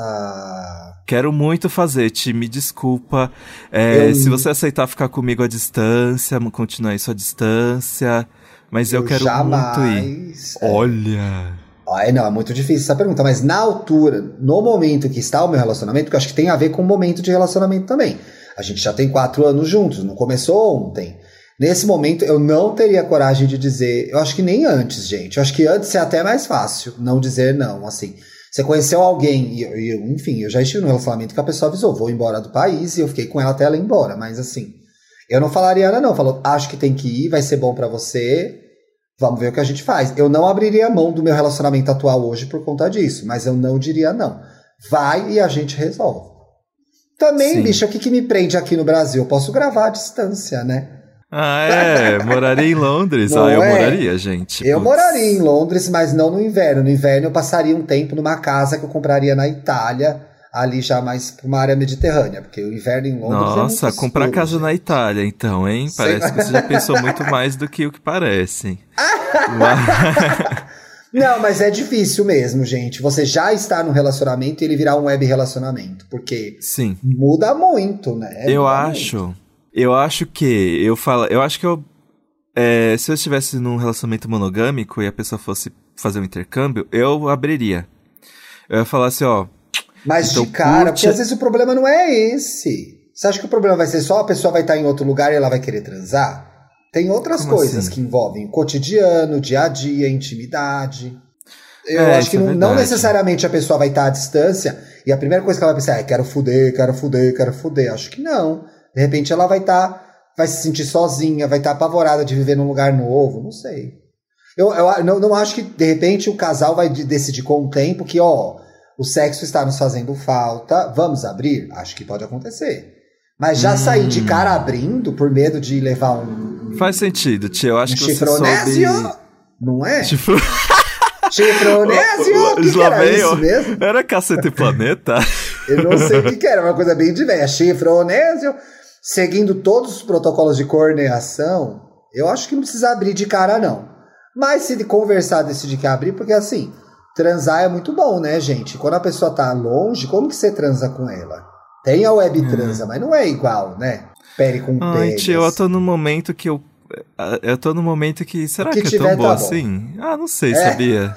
Quero muito fazer, Ti, me desculpa. É, Eu- Se você aceitar ficar comigo à distância, continuar isso à distância, mas eu, quero muito ir. jamais. Olha. Ai, não, é muito difícil essa pergunta, mas na altura, no momento que está o meu relacionamento, que eu acho que tem a ver com o momento de relacionamento também. A gente já tem quatro anos juntos, não começou ontem. Nesse momento, eu não teria coragem de dizer. Eu acho que nem antes, gente. Eu acho que antes é até mais fácil não dizer não. Assim, você conheceu alguém, e, eu, enfim, eu já estive num relacionamento que a pessoa avisou: vou embora do país, e eu fiquei com ela até ela ir embora. Mas assim, eu não falaria nada, não. Falou, acho que tem que ir, vai ser bom pra você. Vamos ver o que a gente faz. Eu não abriria mão do meu relacionamento atual hoje por conta disso, mas eu não diria não. Vai e a gente resolve. Também, Sim. bicho, o que, que me prende aqui no Brasil? Eu posso gravar à distância, né? Ah, é? Moraria em Londres? Não ah, eu é? moraria, gente. Eu Putz. moraria em Londres, mas não no inverno. No inverno eu passaria um tempo numa casa que eu compraria na Itália, ali já mais pra uma área mediterrânea, porque o inverno em Londres é Nossa, muito comprar escuro, casa gente. na Itália, então, hein? Sei. Parece que você já pensou muito mais do que o que parece. Mas- Não, mas é difícil mesmo, gente. Você já está no relacionamento e ele virar um web relacionamento, porque Sim, muda muito, né? eu Muda acho. Eu acho que. Eu falo. Eu acho que eu. é, se eu estivesse num relacionamento monogâmico e a pessoa fosse fazer um intercâmbio, eu abriria. Eu ia falar assim, ó. Mas Então, de cara, curte- porque às vezes o problema não é esse. Você acha que o problema vai ser só a pessoa vai estar em outro lugar e ela vai querer transar? Tem outras Como coisas assim? que envolvem o cotidiano, dia a dia, intimidade. Eu É, acho que isso é não, não necessariamente a pessoa vai estar à distância e a primeira coisa que ela vai pensar é quero fuder, quero fuder, quero fuder. Acho que não. De repente ela vai estar, vai se sentir sozinha, vai estar apavorada de viver num lugar novo, não sei. Eu, eu não, não acho que de repente o casal vai de- decidir com o tempo que, ó, o sexo está nos fazendo falta, vamos abrir? Acho que pode acontecer. Mas já hum. sair de cara abrindo por medo de levar um. Faz sentido, tia. Eu acho um que chifronésio, você soube... Não é? Chifro... Chifronésio? O que, que era isso mesmo? Era Cacete Planeta? Eu não sei o que, que era, uma coisa bem de velha. Chifronésio, seguindo todos os protocolos de corneação, eu acho que não precisa abrir de cara, não. Mas se de conversar decidir que abrir, porque assim, transar é muito bom, né, gente? Quando a pessoa tá longe, como que você transa com ela? Tem a web é. transa, mas não é igual, né? Pele com Ai, tio, eu tô no momento que eu. Eu tô no momento que. Será que, que é tão bom tá assim? Ah, não sei, é. sabia?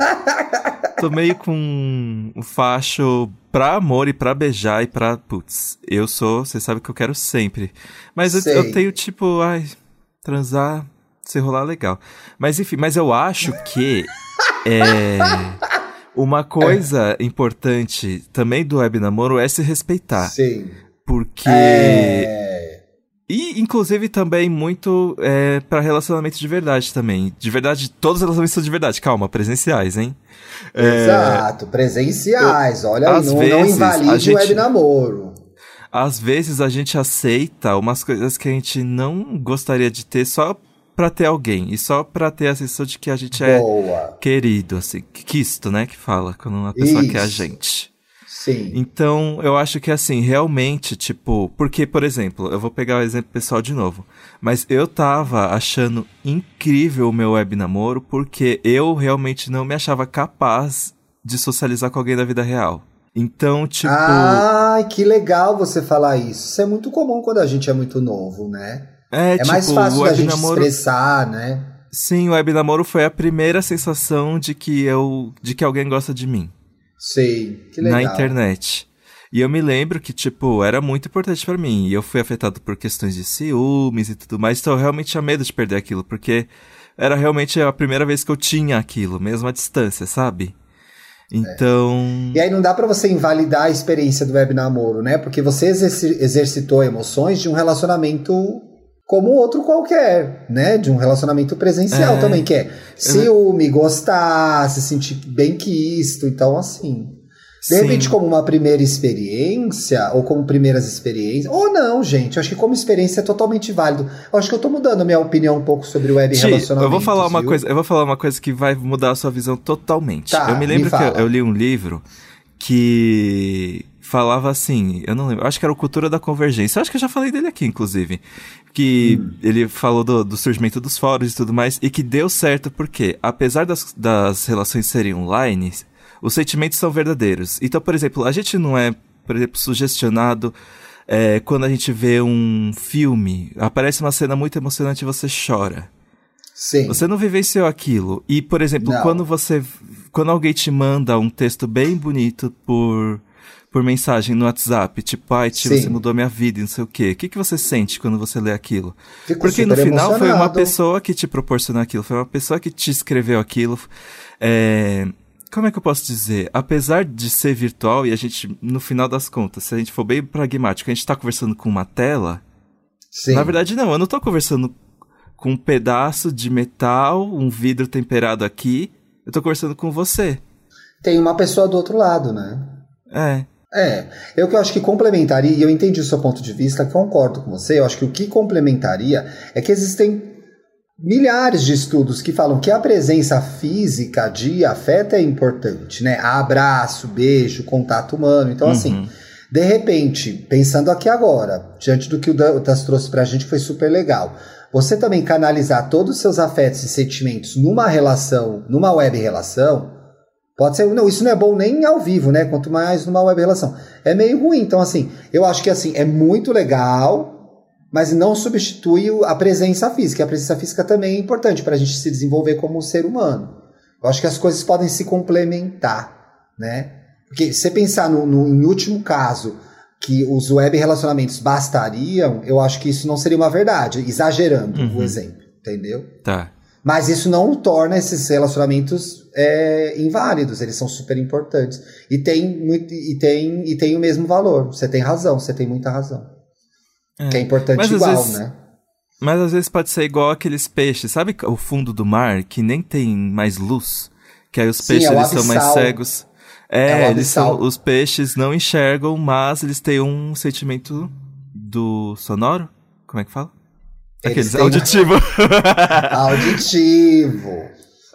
tô meio com um facho pra amor e pra beijar e pra. Putz, eu sou. Você sabe que eu quero sempre. Mas eu, eu, tenho tipo. Ai, transar. Se rolar legal. Mas enfim, mas eu acho que. é. Uma coisa é. importante também do web namoro é se respeitar. Sim. Porque. É... E, inclusive, também muito é, para relacionamento de verdade também. De verdade, todos os relacionamentos são de verdade. Calma, presenciais, hein? É, Exato, presenciais. Olha aí, não, vezes, não invalide gente, o web namoro. Às vezes a gente aceita umas coisas que a gente não gostaria de ter só pra ter alguém. E só pra ter a sensação de que a gente é Boa. é querido, assim. Quisto, né? Que fala quando uma pessoa Isso. quer a gente. Sim. Então, eu acho que assim, realmente, tipo, porque, por exemplo, eu vou pegar o exemplo pessoal de novo, mas eu tava achando incrível o meu web namoro porque eu realmente não me achava capaz de socializar com alguém da vida real. Então, tipo. Ai, que legal você falar isso. Isso é muito comum quando a gente é muito novo, né? É, é tipo, mais fácil da gente namoro... expressar, né? Sim, o web namoro foi a primeira sensação de que eu, de que alguém gosta de mim. Sim, que legal. Na internet. E eu me lembro que, tipo, era muito importante para mim. E eu fui afetado por questões de ciúmes e tudo mais. Então eu realmente tinha medo de perder aquilo, porque era realmente a primeira vez que eu tinha aquilo, mesmo à distância, sabe? Então. É. E aí não dá para você invalidar a experiência do web namoro, né? Porque você exercitou emoções de um relacionamento como outro qualquer, né? De um relacionamento presencial é, também, que é ciúme, gostar, se sentir bem quisto, então assim. De repente, como uma primeira experiência, ou como primeiras experiências, ou não, gente, acho que como experiência é totalmente válido. Eu acho que eu tô mudando a minha opinião um pouco sobre o web Ti, relacionamento. Eu vou falar uma viu? coisa, eu vou falar uma coisa que vai mudar a sua visão totalmente. Tá, eu me lembro me que eu, eu li um livro que falava assim, eu não lembro, acho que era o Cultura da Convergência, eu acho que eu já falei dele aqui, inclusive, que hum. ele falou do, do, surgimento dos fóruns e tudo mais, e que deu certo porque, apesar das, das relações serem online, os sentimentos são verdadeiros. Então, por exemplo, a gente não é, por exemplo, sugestionado é, quando a gente vê um filme, aparece uma cena muito emocionante e você chora. Sim. Você não vivenciou aquilo. E, por exemplo, não. quando você. Quando alguém te manda um texto bem bonito por por mensagem no WhatsApp, tipo, ai, tio, você mudou minha vida e não sei o quê. O que, que você sente quando você lê aquilo? Fico Porque no final foi uma pessoa que te proporcionou aquilo, foi uma pessoa que te escreveu aquilo. É... Como é que eu posso dizer? Apesar de ser virtual e a gente, no final das contas, se a gente for bem pragmático, a gente tá conversando com uma tela. Sim. Na verdade, não, eu não tô conversando com um pedaço de metal, um vidro temperado aqui. Eu tô conversando com você. Tem uma pessoa do outro lado, né? É. É, eu que acho que complementaria, e eu entendi o seu ponto de vista, concordo com você, eu acho que o que complementaria é que existem milhares de estudos que falam que a presença física de afeto é importante, né? Abraço, beijo, contato humano. Então, assim, uhum. assim, de repente, pensando aqui agora, diante do que o Das trouxe pra gente, que foi super legal, você também canalizar todos os seus afetos e sentimentos numa relação, numa web relação, Pode ser, não, isso não é bom nem ao vivo, né? Quanto mais numa web relação. É meio ruim. Então, assim, eu acho que assim, é muito legal, mas não substitui a presença física. A presença física também é importante para a gente se desenvolver como ser humano. Eu acho que as coisas podem se complementar, né? Porque se você pensar no, no em último caso, que os web relacionamentos bastariam, eu acho que isso não seria uma verdade, exagerando uhum. o exemplo, entendeu? Tá. Mas isso não torna esses relacionamentos é, inválidos, eles são super importantes. E tem, muito, e, tem, e tem o mesmo valor. Você tem razão, você tem muita razão. É. Que é importante mas igual, vezes, né? Mas às vezes pode ser igual aqueles peixes, sabe o fundo do mar que nem tem mais luz? Que aí os Sim, peixes é eles são mais cegos. É, É eles são, os peixes não enxergam, mas eles têm um sentimento do sonoro? Como é que fala? Eles Aqueles têm- auditivo. Auditivo.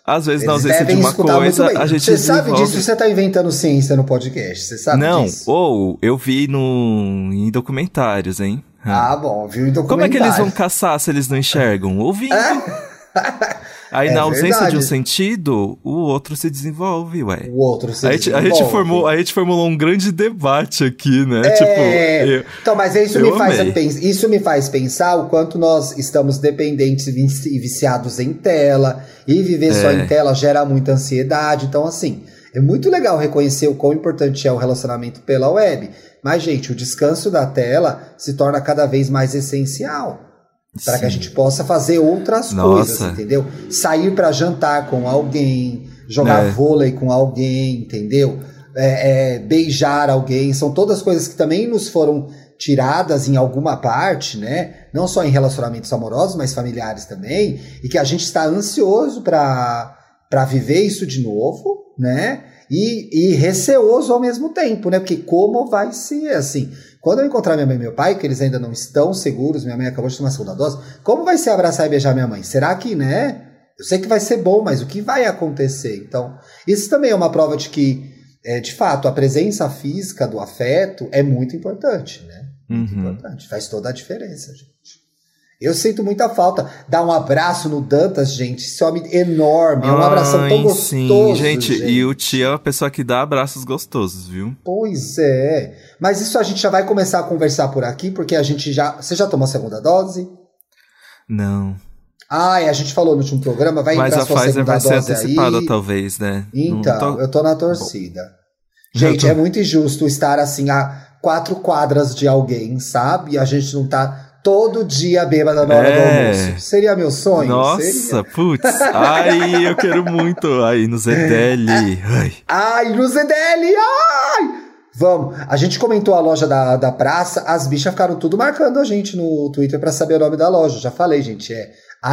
Às vezes, na Eles ausência de uma coisa, a gente Você sabe disso, você tá inventando ciência no podcast, você sabe Não, disso? ou eu vi no, em documentários, hein? Ah, bom, viu em Como é que eles vão caçar se eles não enxergam? Ouvindo. Aí, É na ausência de um verdade. sentido, o outro se desenvolve, ué. O outro se A gente, a, gente desenvolve. formou, a gente formulou um grande debate aqui, né? É, Tipo, eu- então, mas isso me, faz, amei. pens- isso me faz pensar o quanto nós estamos dependentes e vici- viciados em tela, e viver só É. em tela gera muita ansiedade. Então, assim, é muito legal reconhecer o quão importante é o relacionamento pela web. Mas, gente, o descanso da tela se torna cada vez mais essencial. Para que a gente possa fazer outras Nossa. coisas, entendeu? Sair para jantar com alguém, jogar É. vôlei com alguém, entendeu? É, é, beijar alguém, são todas coisas que também nos foram tiradas em alguma parte, né? Não só em relacionamentos amorosos, mas familiares também, e que a gente está ansioso para para viver isso de novo, né? E, e receoso ao mesmo tempo, né? Porque como vai ser assim? Quando eu encontrar minha mãe e meu pai, que eles ainda não estão seguros, minha mãe acabou de tomar a segunda dose, como vai ser abraçar e beijar minha mãe? Será que, né? Eu sei que vai ser bom, mas o que vai acontecer? Então, isso também é uma prova de que, é, de fato, a presença física do afeto é muito importante, né? Muito Uhum. importante. Faz toda a diferença, gente. Eu sinto muita falta. Dar um abraço no Dantas, gente. Esse homem enorme. É um abração tão gostoso. Sim, gente, gente. e o tio é uma pessoa que dá abraços gostosos, viu? Pois é. Mas isso a gente já vai começar a conversar por aqui, porque a gente já. Você já tomou a segunda dose? Não. Ah, e a gente falou no último programa, vai Mas entrar a sua Pfizer segunda vai ser dose antecipada, aí. talvez, né? Então, tô- eu tô na torcida. Gente, tô- é muito injusto estar assim a quatro quadras de alguém, sabe? E a gente não tá todo dia bêbada na hora É. do almoço. Seria meu sonho? Nossa, putz. Ai, eu quero muito. Aí, no Zedeli. Ai. Ai, no ZDL! Ai! Vamos, a gente comentou a loja da, da praça, as bichas ficaram tudo marcando a gente no Twitter pra saber o nome da loja. Já falei, gente, é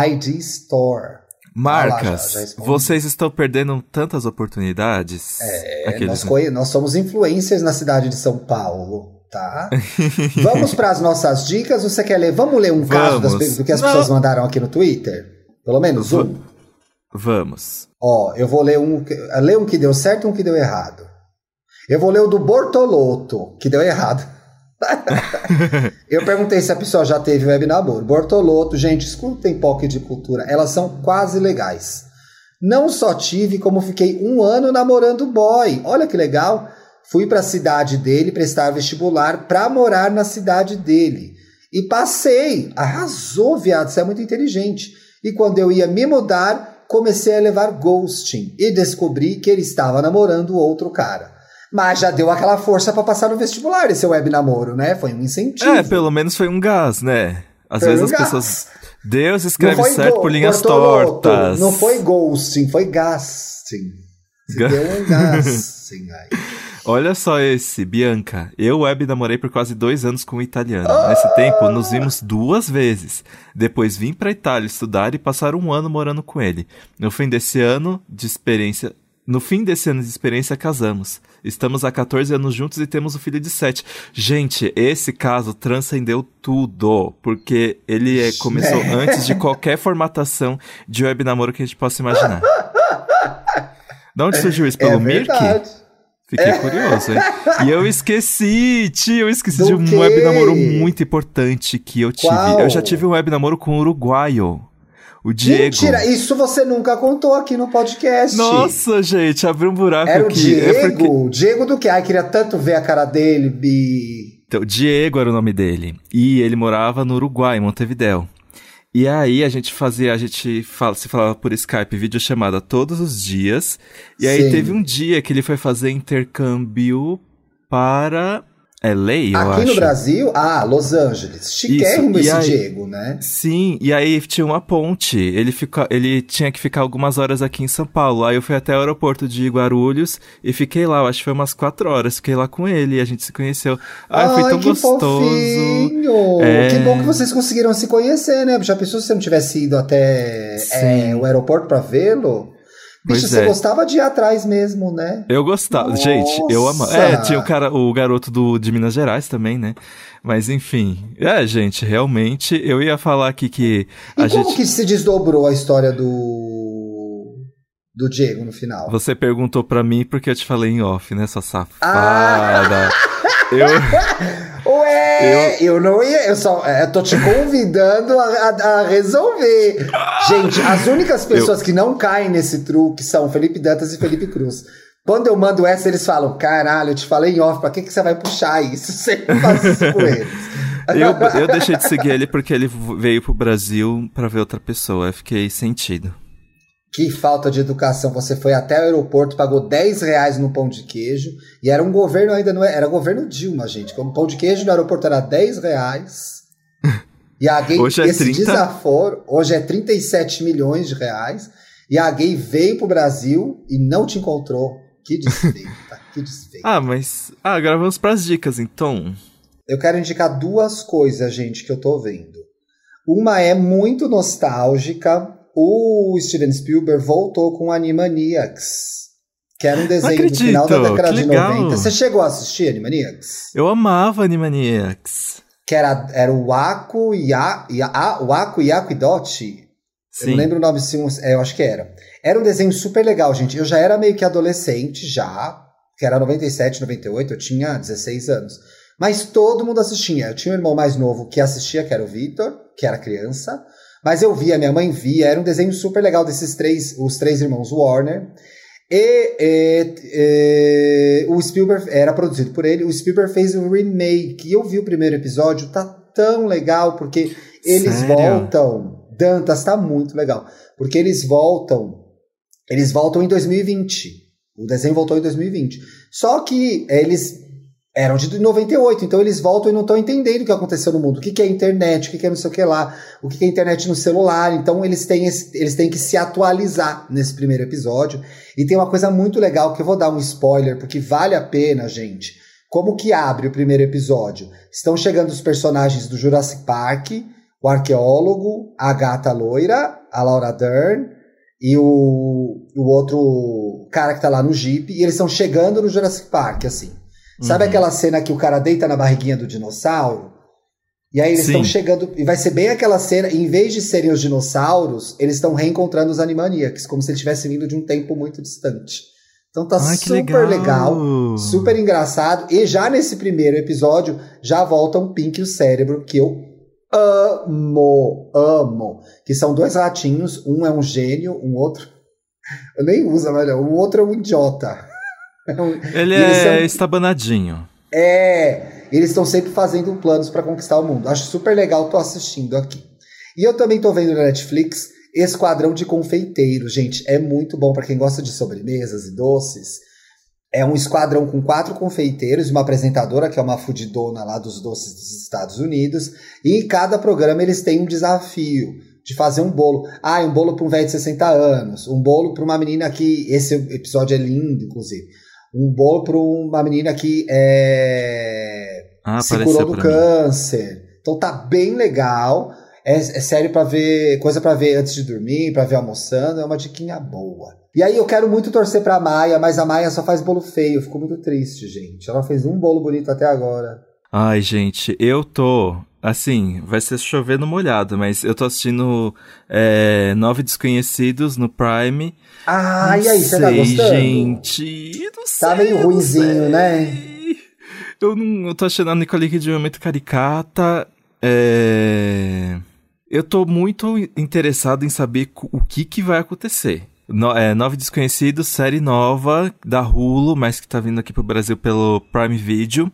ID Store. Marcas, já- já respondi. vocês estão perdendo tantas oportunidades. É, Aqueles, nós, nós somos influencers na cidade de São Paulo, tá? Vamos para as nossas dicas. Você quer ler? Vamos ler um caso das, Vamos. do que as Não. pessoas mandaram aqui no Twitter? Pelo menos um. Vamos. Ó, eu vou ler um, ler um que deu certo e um que deu errado. Eu vou ler o do Bortoloto, que deu errado. eu perguntei se a pessoa já teve web namoro. Bortoloto, gente, escutem POC de cultura. Elas são quase legais. Não só tive, como fiquei um ano namorando boy. Olha que legal. Fui para a cidade dele prestar vestibular para morar na cidade dele. E passei. Arrasou, viado. Você é muito inteligente. E quando eu ia me mudar, comecei a levar ghosting. E descobri que ele estava namorando outro cara. Mas já deu aquela força para passar no vestibular, esse web namoro, né? Foi um incentivo. É, pelo menos foi um gás, né? Às Foi vezes um as gás. pessoas. Deus escreve certo por linhas tortas. Não foi ghosting, foi gasting. Você Ga- deu um gasting aí. Olha só esse, Bianca. Eu web namorei por quase dois anos com um italiano. Nesse tempo, nos vimos duas vezes. Depois vim pra Itália estudar e passar um ano morando com ele. No fim desse ano de experiência. No fim desse ano de experiência, casamos. Estamos há 14 anos juntos e temos um filho de 7. Gente, esse caso transcendeu tudo. Porque ele é- começou antes de qualquer formatação de web namoro que a gente possa imaginar. De onde surgiu isso? Pelo é Mirk? Fiquei curioso, hein? E eu esqueci, tio, eu esqueci Do de um quê? web namoro muito importante que eu tive. Qual? Eu já tive um web namoro com um uruguaio. O Diego. Mentira, isso você nunca contou aqui no podcast. Nossa, gente, abriu um buraco Era o aqui. É porque- Diego? Diego do que? Ai, queria tanto ver a cara dele, Bi. Então, Diego era o nome dele. E ele morava no Uruguai, em Montevidéu. E aí a gente fazia, a gente fala, se falava por Skype, videochamada todos os dias. E aí Sim. teve um dia que ele foi fazer intercâmbio para LA, eu Aqui acho. no Brasil, ah, Los Angeles. Chiquérrimo esse aí- Diego, né? Sim, e aí tinha uma ponte. Ele, fica, ele tinha que ficar algumas horas aqui em São Paulo. Aí eu fui até o aeroporto de Guarulhos e fiquei lá, eu acho que foi umas quatro horas. Fiquei lá com ele e a gente se conheceu. Ai, foi tão que gostoso. fofinho! É. Que bom que vocês conseguiram se conhecer, né? Já pensou se você não tivesse ido até é, o aeroporto pra vê-lo? Bicho, Pois você é. gostava de ir atrás mesmo, né? Eu gostava. Nossa! Gente, eu amava. É, tinha o cara, o garoto do, de Minas Gerais também, né? Mas enfim. É, gente, realmente, eu ia falar aqui que E a como gente. que se desdobrou a história do. do Diego no final? Você perguntou pra mim porque eu te falei em off, né, sua safada? Ah! Eu. Ué, eu... não ia, eu só eu tô te convidando a, a- a resolver. Gente, as únicas pessoas que não caem nesse truque são Felipe Dantas e Felipe Cruz. Quando eu mando essa, eles falam: caralho, eu te falei em off, pra que, que você vai puxar isso? Você faz isso com eles. Eu, eu deixei de seguir ele porque ele veio pro Brasil pra ver outra pessoa. Eu fiquei sentido. Que falta de educação. Você foi até o aeroporto, pagou 10 reais no pão de queijo. E era um governo ainda, não é? Era governo Dilma, gente. Como pão de queijo no aeroporto era 10 reais. E a gay, Hoje é esse 30. desaforo, hoje é 37 milhões de reais. E a gay veio pro Brasil e não te encontrou. Que desfeita, que desfeita. Ah, mas. Ah, agora vamos pras dicas, então. Eu quero indicar duas coisas, gente, que eu tô vendo. Uma é muito nostálgica. O Steven Spielberg voltou com Animaniacs. Que era um desenho do final da década de legal. 90. Você chegou a assistir Animaniacs? Eu amava Animaniacs. Que era, era o Aku e o Aku e Aku e Dot. Eu não lembro o nome, sim, é, eu acho que era. Era um desenho super legal, gente. Eu já era meio que adolescente, já. Que era 97, 98, eu tinha 16 anos. Mas todo mundo assistia. Eu tinha um irmão mais novo que assistia, que era o Victor, que era criança. Mas eu via, minha mãe via. Era um desenho super legal desses três, os três irmãos Warner. E, e, e, o Spielberg era produzido por ele. O Spielberg fez um remake. E eu vi o primeiro episódio, tá tão legal, porque eles Sério? voltam. Dantas tá muito legal. Porque eles voltam. Eles voltam em 2020. O desenho voltou em 2020. Só que eles eram de 98, então eles voltam e não estão entendendo o que aconteceu no mundo. O que, que é internet, o que, que é não sei o que lá, o que, que é internet no celular. Então eles têm, esse- eles têm que se atualizar nesse primeiro episódio. E tem uma coisa muito legal que eu vou dar um spoiler, porque vale a pena, gente. Como que abre o primeiro episódio? Estão chegando os personagens do Jurassic Park, o arqueólogo, a gata loira, a Laura Dern e o, o outro cara que tá lá no Jeep, e eles estão chegando no Jurassic Park, assim. Sabe Uhum. aquela cena que o cara deita na barriguinha do dinossauro? E aí eles estão chegando, e vai ser bem aquela cena, em vez de serem os dinossauros, eles estão reencontrando os Animaniacs, como se eles tivessem vindo de um tempo muito distante. Então tá Ai, super legal. legal, super engraçado. E já nesse primeiro episódio, já volta um Pink e o Cérebro, que eu amo, amo. Que são dois ratinhos, um é um gênio, um outro... Eu nem uso, velho, o outro é um idiota. É Ele é são- estabanadinho. é, eles estão sempre fazendo planos para conquistar o mundo. Acho super legal, tô assistindo aqui. E eu também tô vendo na Netflix Esquadrão de Confeiteiros, gente. É muito bom para quem gosta de sobremesas e doces. É um esquadrão com quatro confeiteiros e uma apresentadora, que é uma fudidona lá dos doces dos Estados Unidos. E em cada programa eles têm um desafio de fazer um bolo. Ah, um bolo para um velho de 60 anos. Um bolo para uma menina que. Esse episódio é lindo, inclusive. Um bolo para uma menina que é, Ah, se curou do pra mim. câncer. Então tá bem legal. É, é sério para ver, coisa para ver antes de dormir, para ver almoçando, é uma diquinha boa. E aí eu quero muito torcer pra Maia, mas a Maia só faz bolo feio, fico muito triste, gente. Ela fez um bolo bonito até agora. Ai, gente, eu tô. Assim, vai ser chover no molhado, mas eu tô assistindo é, Nove Desconhecidos no Prime. Ah, Não e aí, você tá sei, gostando? Gente, não sei. Tá meio sei. né? Eu não. Eu tô achando a Nicole Kidman muito caricata. É. Eu tô muito interessado em saber o que que vai acontecer. No, é, Nove Desconhecidos, série nova da Hulu, mas que tá vindo aqui pro Brasil pelo Prime Video.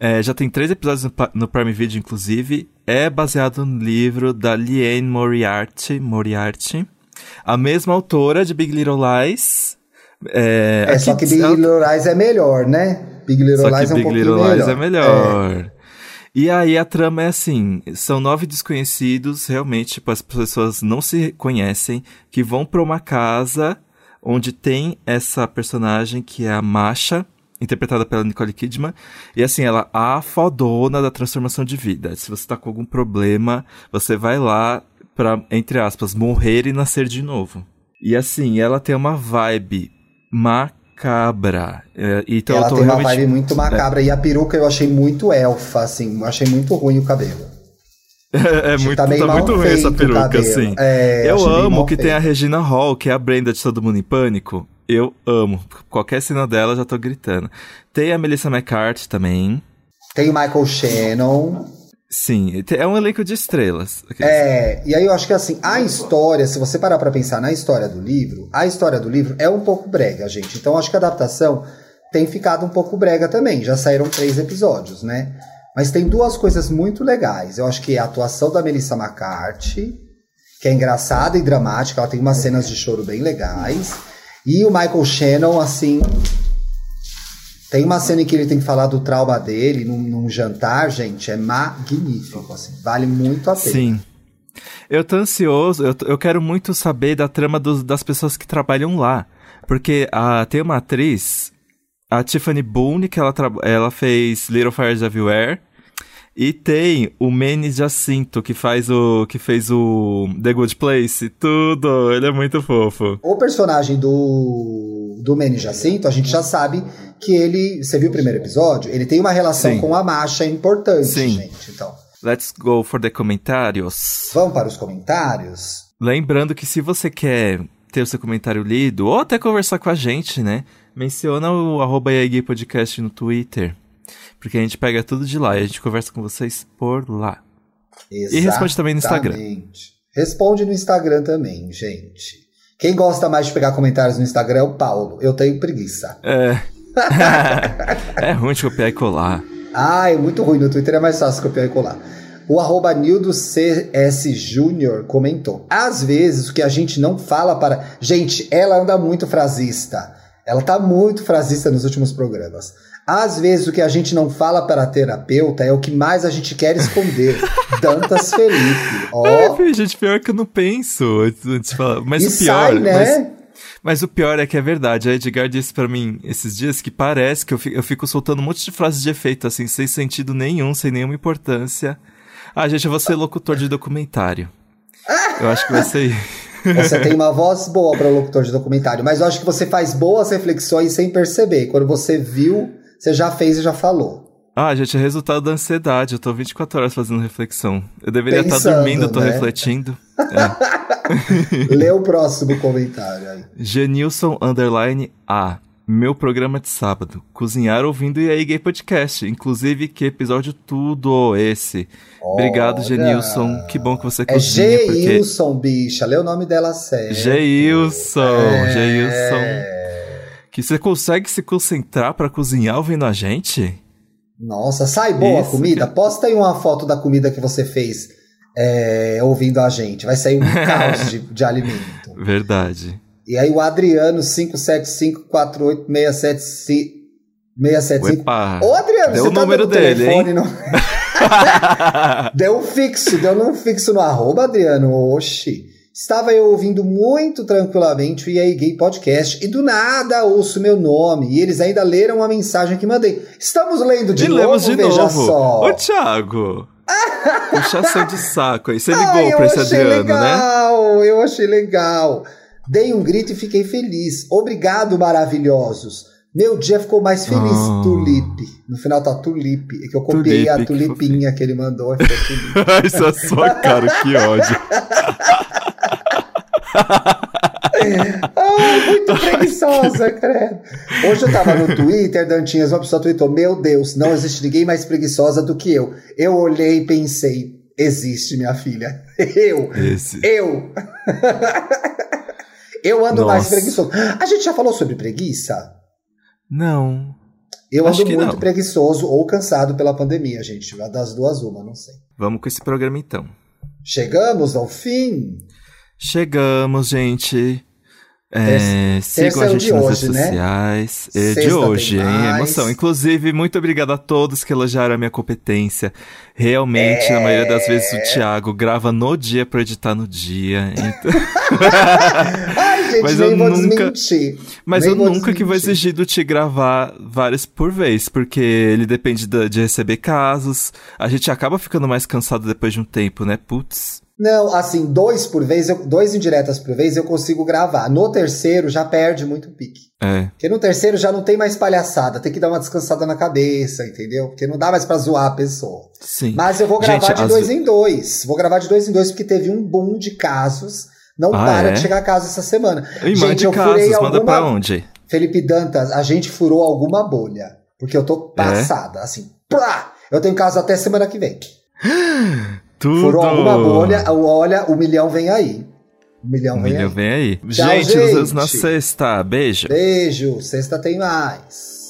É, já tem três episódios no, Prime Video, inclusive. É baseado no livro da Liane Moriarty, Moriarty. A mesma autora de Big Little Lies. É, É, só que Big ela- Little Lies é melhor, né? Big Little só Lies é um Big pouquinho Little melhor. Lies é melhor. E aí a trama é assim, são nove desconhecidos, realmente, tipo, as pessoas não se conhecem, que vão pra uma casa onde tem essa personagem que é a Masha, interpretada pela Nicole Kidman, e assim, ela é a fodona da transformação de vida. Se você tá com algum problema, você vai lá pra, entre aspas, morrer e nascer de novo. E assim, ela tem uma vibe macabra. É, então ela eu tô tem uma vibe muito macabra. E a peruca eu achei muito elfa, assim. Eu achei muito ruim o cabelo. É, que muito, tá tá, muito ruim essa feito peruca, assim. É, eu amo que tem a feito. Regina Hall, que é a Brenda de Todo Mundo em Pânico. Eu amo. Qualquer cena dela, eu já tô gritando. Tem a Melissa McCarthy também. Tem o Michael Shannon. Sim, é um elenco de estrelas. É, e aí eu acho que assim, a história, se você parar pra pensar na história do livro, a história do livro é um pouco brega, gente. Então acho que a adaptação tem ficado um pouco brega também. Já saíram três episódios, né? Mas tem duas coisas muito legais. Eu acho que é a atuação da Melissa McCarthy, que é engraçada e dramática, ela tem umas cenas de choro bem legais. E o Michael Shannon, assim. Tem uma cena em que ele tem que falar do trauma dele num, num jantar, gente, é magnífico, assim, vale muito a pena. Sim. Eu tô ansioso, eu, eu quero muito saber da trama dos- das pessoas que trabalham lá. Porque a, tem uma atriz, a Tiffany Boone, que ela, ela fez Little Fires Everywhere. E tem o Manny Jacinto, que faz o. que fez o The Good Place. Tudo! Ele é muito fofo. O personagem do, do Manny Jacinto, a gente já sabe que ele. Você viu o primeiro episódio? Ele tem uma relação Sim. com a Masha importante, Sim. gente. Então, Let's go for the comentários. vamos para os comentários. Lembrando que se você quer ter o seu comentário lido, ou até conversar com a gente, né? Menciona o arroba Podcast no Twitter. Porque a gente pega tudo de lá e a gente conversa com vocês por lá. E responde também no Instagram. Exatamente. Responde no Instagram também, gente. Quem gosta mais de pegar comentários no Instagram é o Paulo. Eu tenho preguiça. É. é ruim de copiar e colar. Ah, é muito ruim. No Twitter é mais fácil copiar e colar. O arroba Nildo CS Júnior comentou. Às vezes o que a gente não fala para. Gente, ela anda muito frasista. Ela tá muito frasista nos últimos programas. Às vezes o que a gente não fala para terapeuta é o que mais a gente quer esconder. Dantas Felipe. Ó. Filho, gente, pior que eu não penso antes de falar. Mas e o pior. sai, né? mas, mas o pior é que é verdade. A Edgar disse pra mim esses dias que parece que eu fico, eu fico soltando um monte de frases de efeito, assim, sem sentido nenhum, sem nenhuma importância. Ah, gente, eu vou ser locutor de documentário. Eu acho que vai ser. Você tem uma voz boa para locutor de documentário, mas eu acho que você faz boas reflexões sem perceber. Quando você viu, você já fez e já falou. Ah, gente, é resultado da ansiedade. Eu tô 24 horas fazendo reflexão. Eu deveria estar Pensando, dormindo, eu tô né? refletindo. É. Lê o próximo comentário aí. Genilson Underline A. Meu programa de sábado. Cozinhar ouvindo e aí gay podcast. Inclusive, que episódio tudo esse. Obrigado, Olha. Genilson. Que bom que você É cozinha. porque... Geilson, bicha. Lê o nome dela certo. Geilson, É. Geilson. Que você consegue se concentrar pra cozinhar ouvindo a gente? Nossa, sai boa a Isso comida? Posta aí uma foto da comida que você fez é, ouvindo a gente. Vai sair um caos de, de alimento. Verdade. E aí o Adriano 57548675675. Uepa. Ô, Adriano, Deu você o tá número dele, telefone no... Deu um fixo, deu um fixo no arroba, Adriano. Oxi. Estava eu ouvindo muito tranquilamente o EA Gay Podcast e do nada ouço meu nome. E eles ainda leram a mensagem que mandei. Estamos lendo de e novo, lemos de veja novo. só. Ô, Thiago. Puxação de saco aí. Você ligou Ai, pra esse Adriano, né? legal, eu achei legal. Dei um grito e fiquei feliz. Obrigado, maravilhosos. Meu dia ficou mais feliz. Oh. Tulipe. No final tá tulipe. É que eu copiei Tulipe, a que tulipinha que ele mandou. Isso é sua cara, que ódio. Ai, muito preguiçosa, credo. Hoje eu tava no Twitter, Dantinhas, uma pessoa tweetou: Meu Deus, não existe ninguém mais preguiçosa do que eu. Eu olhei e pensei: Existe, minha filha. Eu. Esse. Eu. eu ando mais Nossa. preguiçoso. A gente já falou sobre preguiça? Não. Eu Acho ando muito não. preguiçoso ou cansado pela pandemia, gente. Das duas, uma, não sei. Vamos com esse programa então. Chegamos ao fim. Chegamos, gente. É, sigam a é gente nas hoje, redes né? sociais. É de hoje, hein? Emoção. Inclusive, muito obrigado a todos que elogiaram a minha competência. Realmente, na maioria das vezes, É. o Thiago grava no dia pra editar no dia. Então... Ai, gente, Mas eu nunca- desmentir. Mas Nem eu nunca que vou desmentir. exigir do Ti gravar vários por vez, porque ele depende de receber casos. A gente acaba ficando mais cansado depois de um tempo, né? Putz. Não, assim, dois por vez, eu, dois indiretas por vez eu consigo gravar. No terceiro já perde muito pique. É. Porque no terceiro já não tem mais palhaçada, tem que dar uma descansada na cabeça, entendeu? Porque não dá mais pra zoar a pessoa. Sim. Mas eu vou gravar Gente, de dois em dois. Vou gravar de dois em dois porque teve um boom de casos. Não Ah, para é? de chegar casos essa semana. E Gente, eu furei casos, manda alguma- pra onde? Felipe Dantas, a gente furou alguma bolha. Porque eu tô É? passada, assim. Plá! Eu tenho caso até semana que vem. Tudo! Furou alguma bolha, olha, o milhão vem aí. O milhão Um vem milhão aí. vem aí. Tchau, gente, nos vemos gente. na sexta. Beijo. Beijo, sexta tem mais.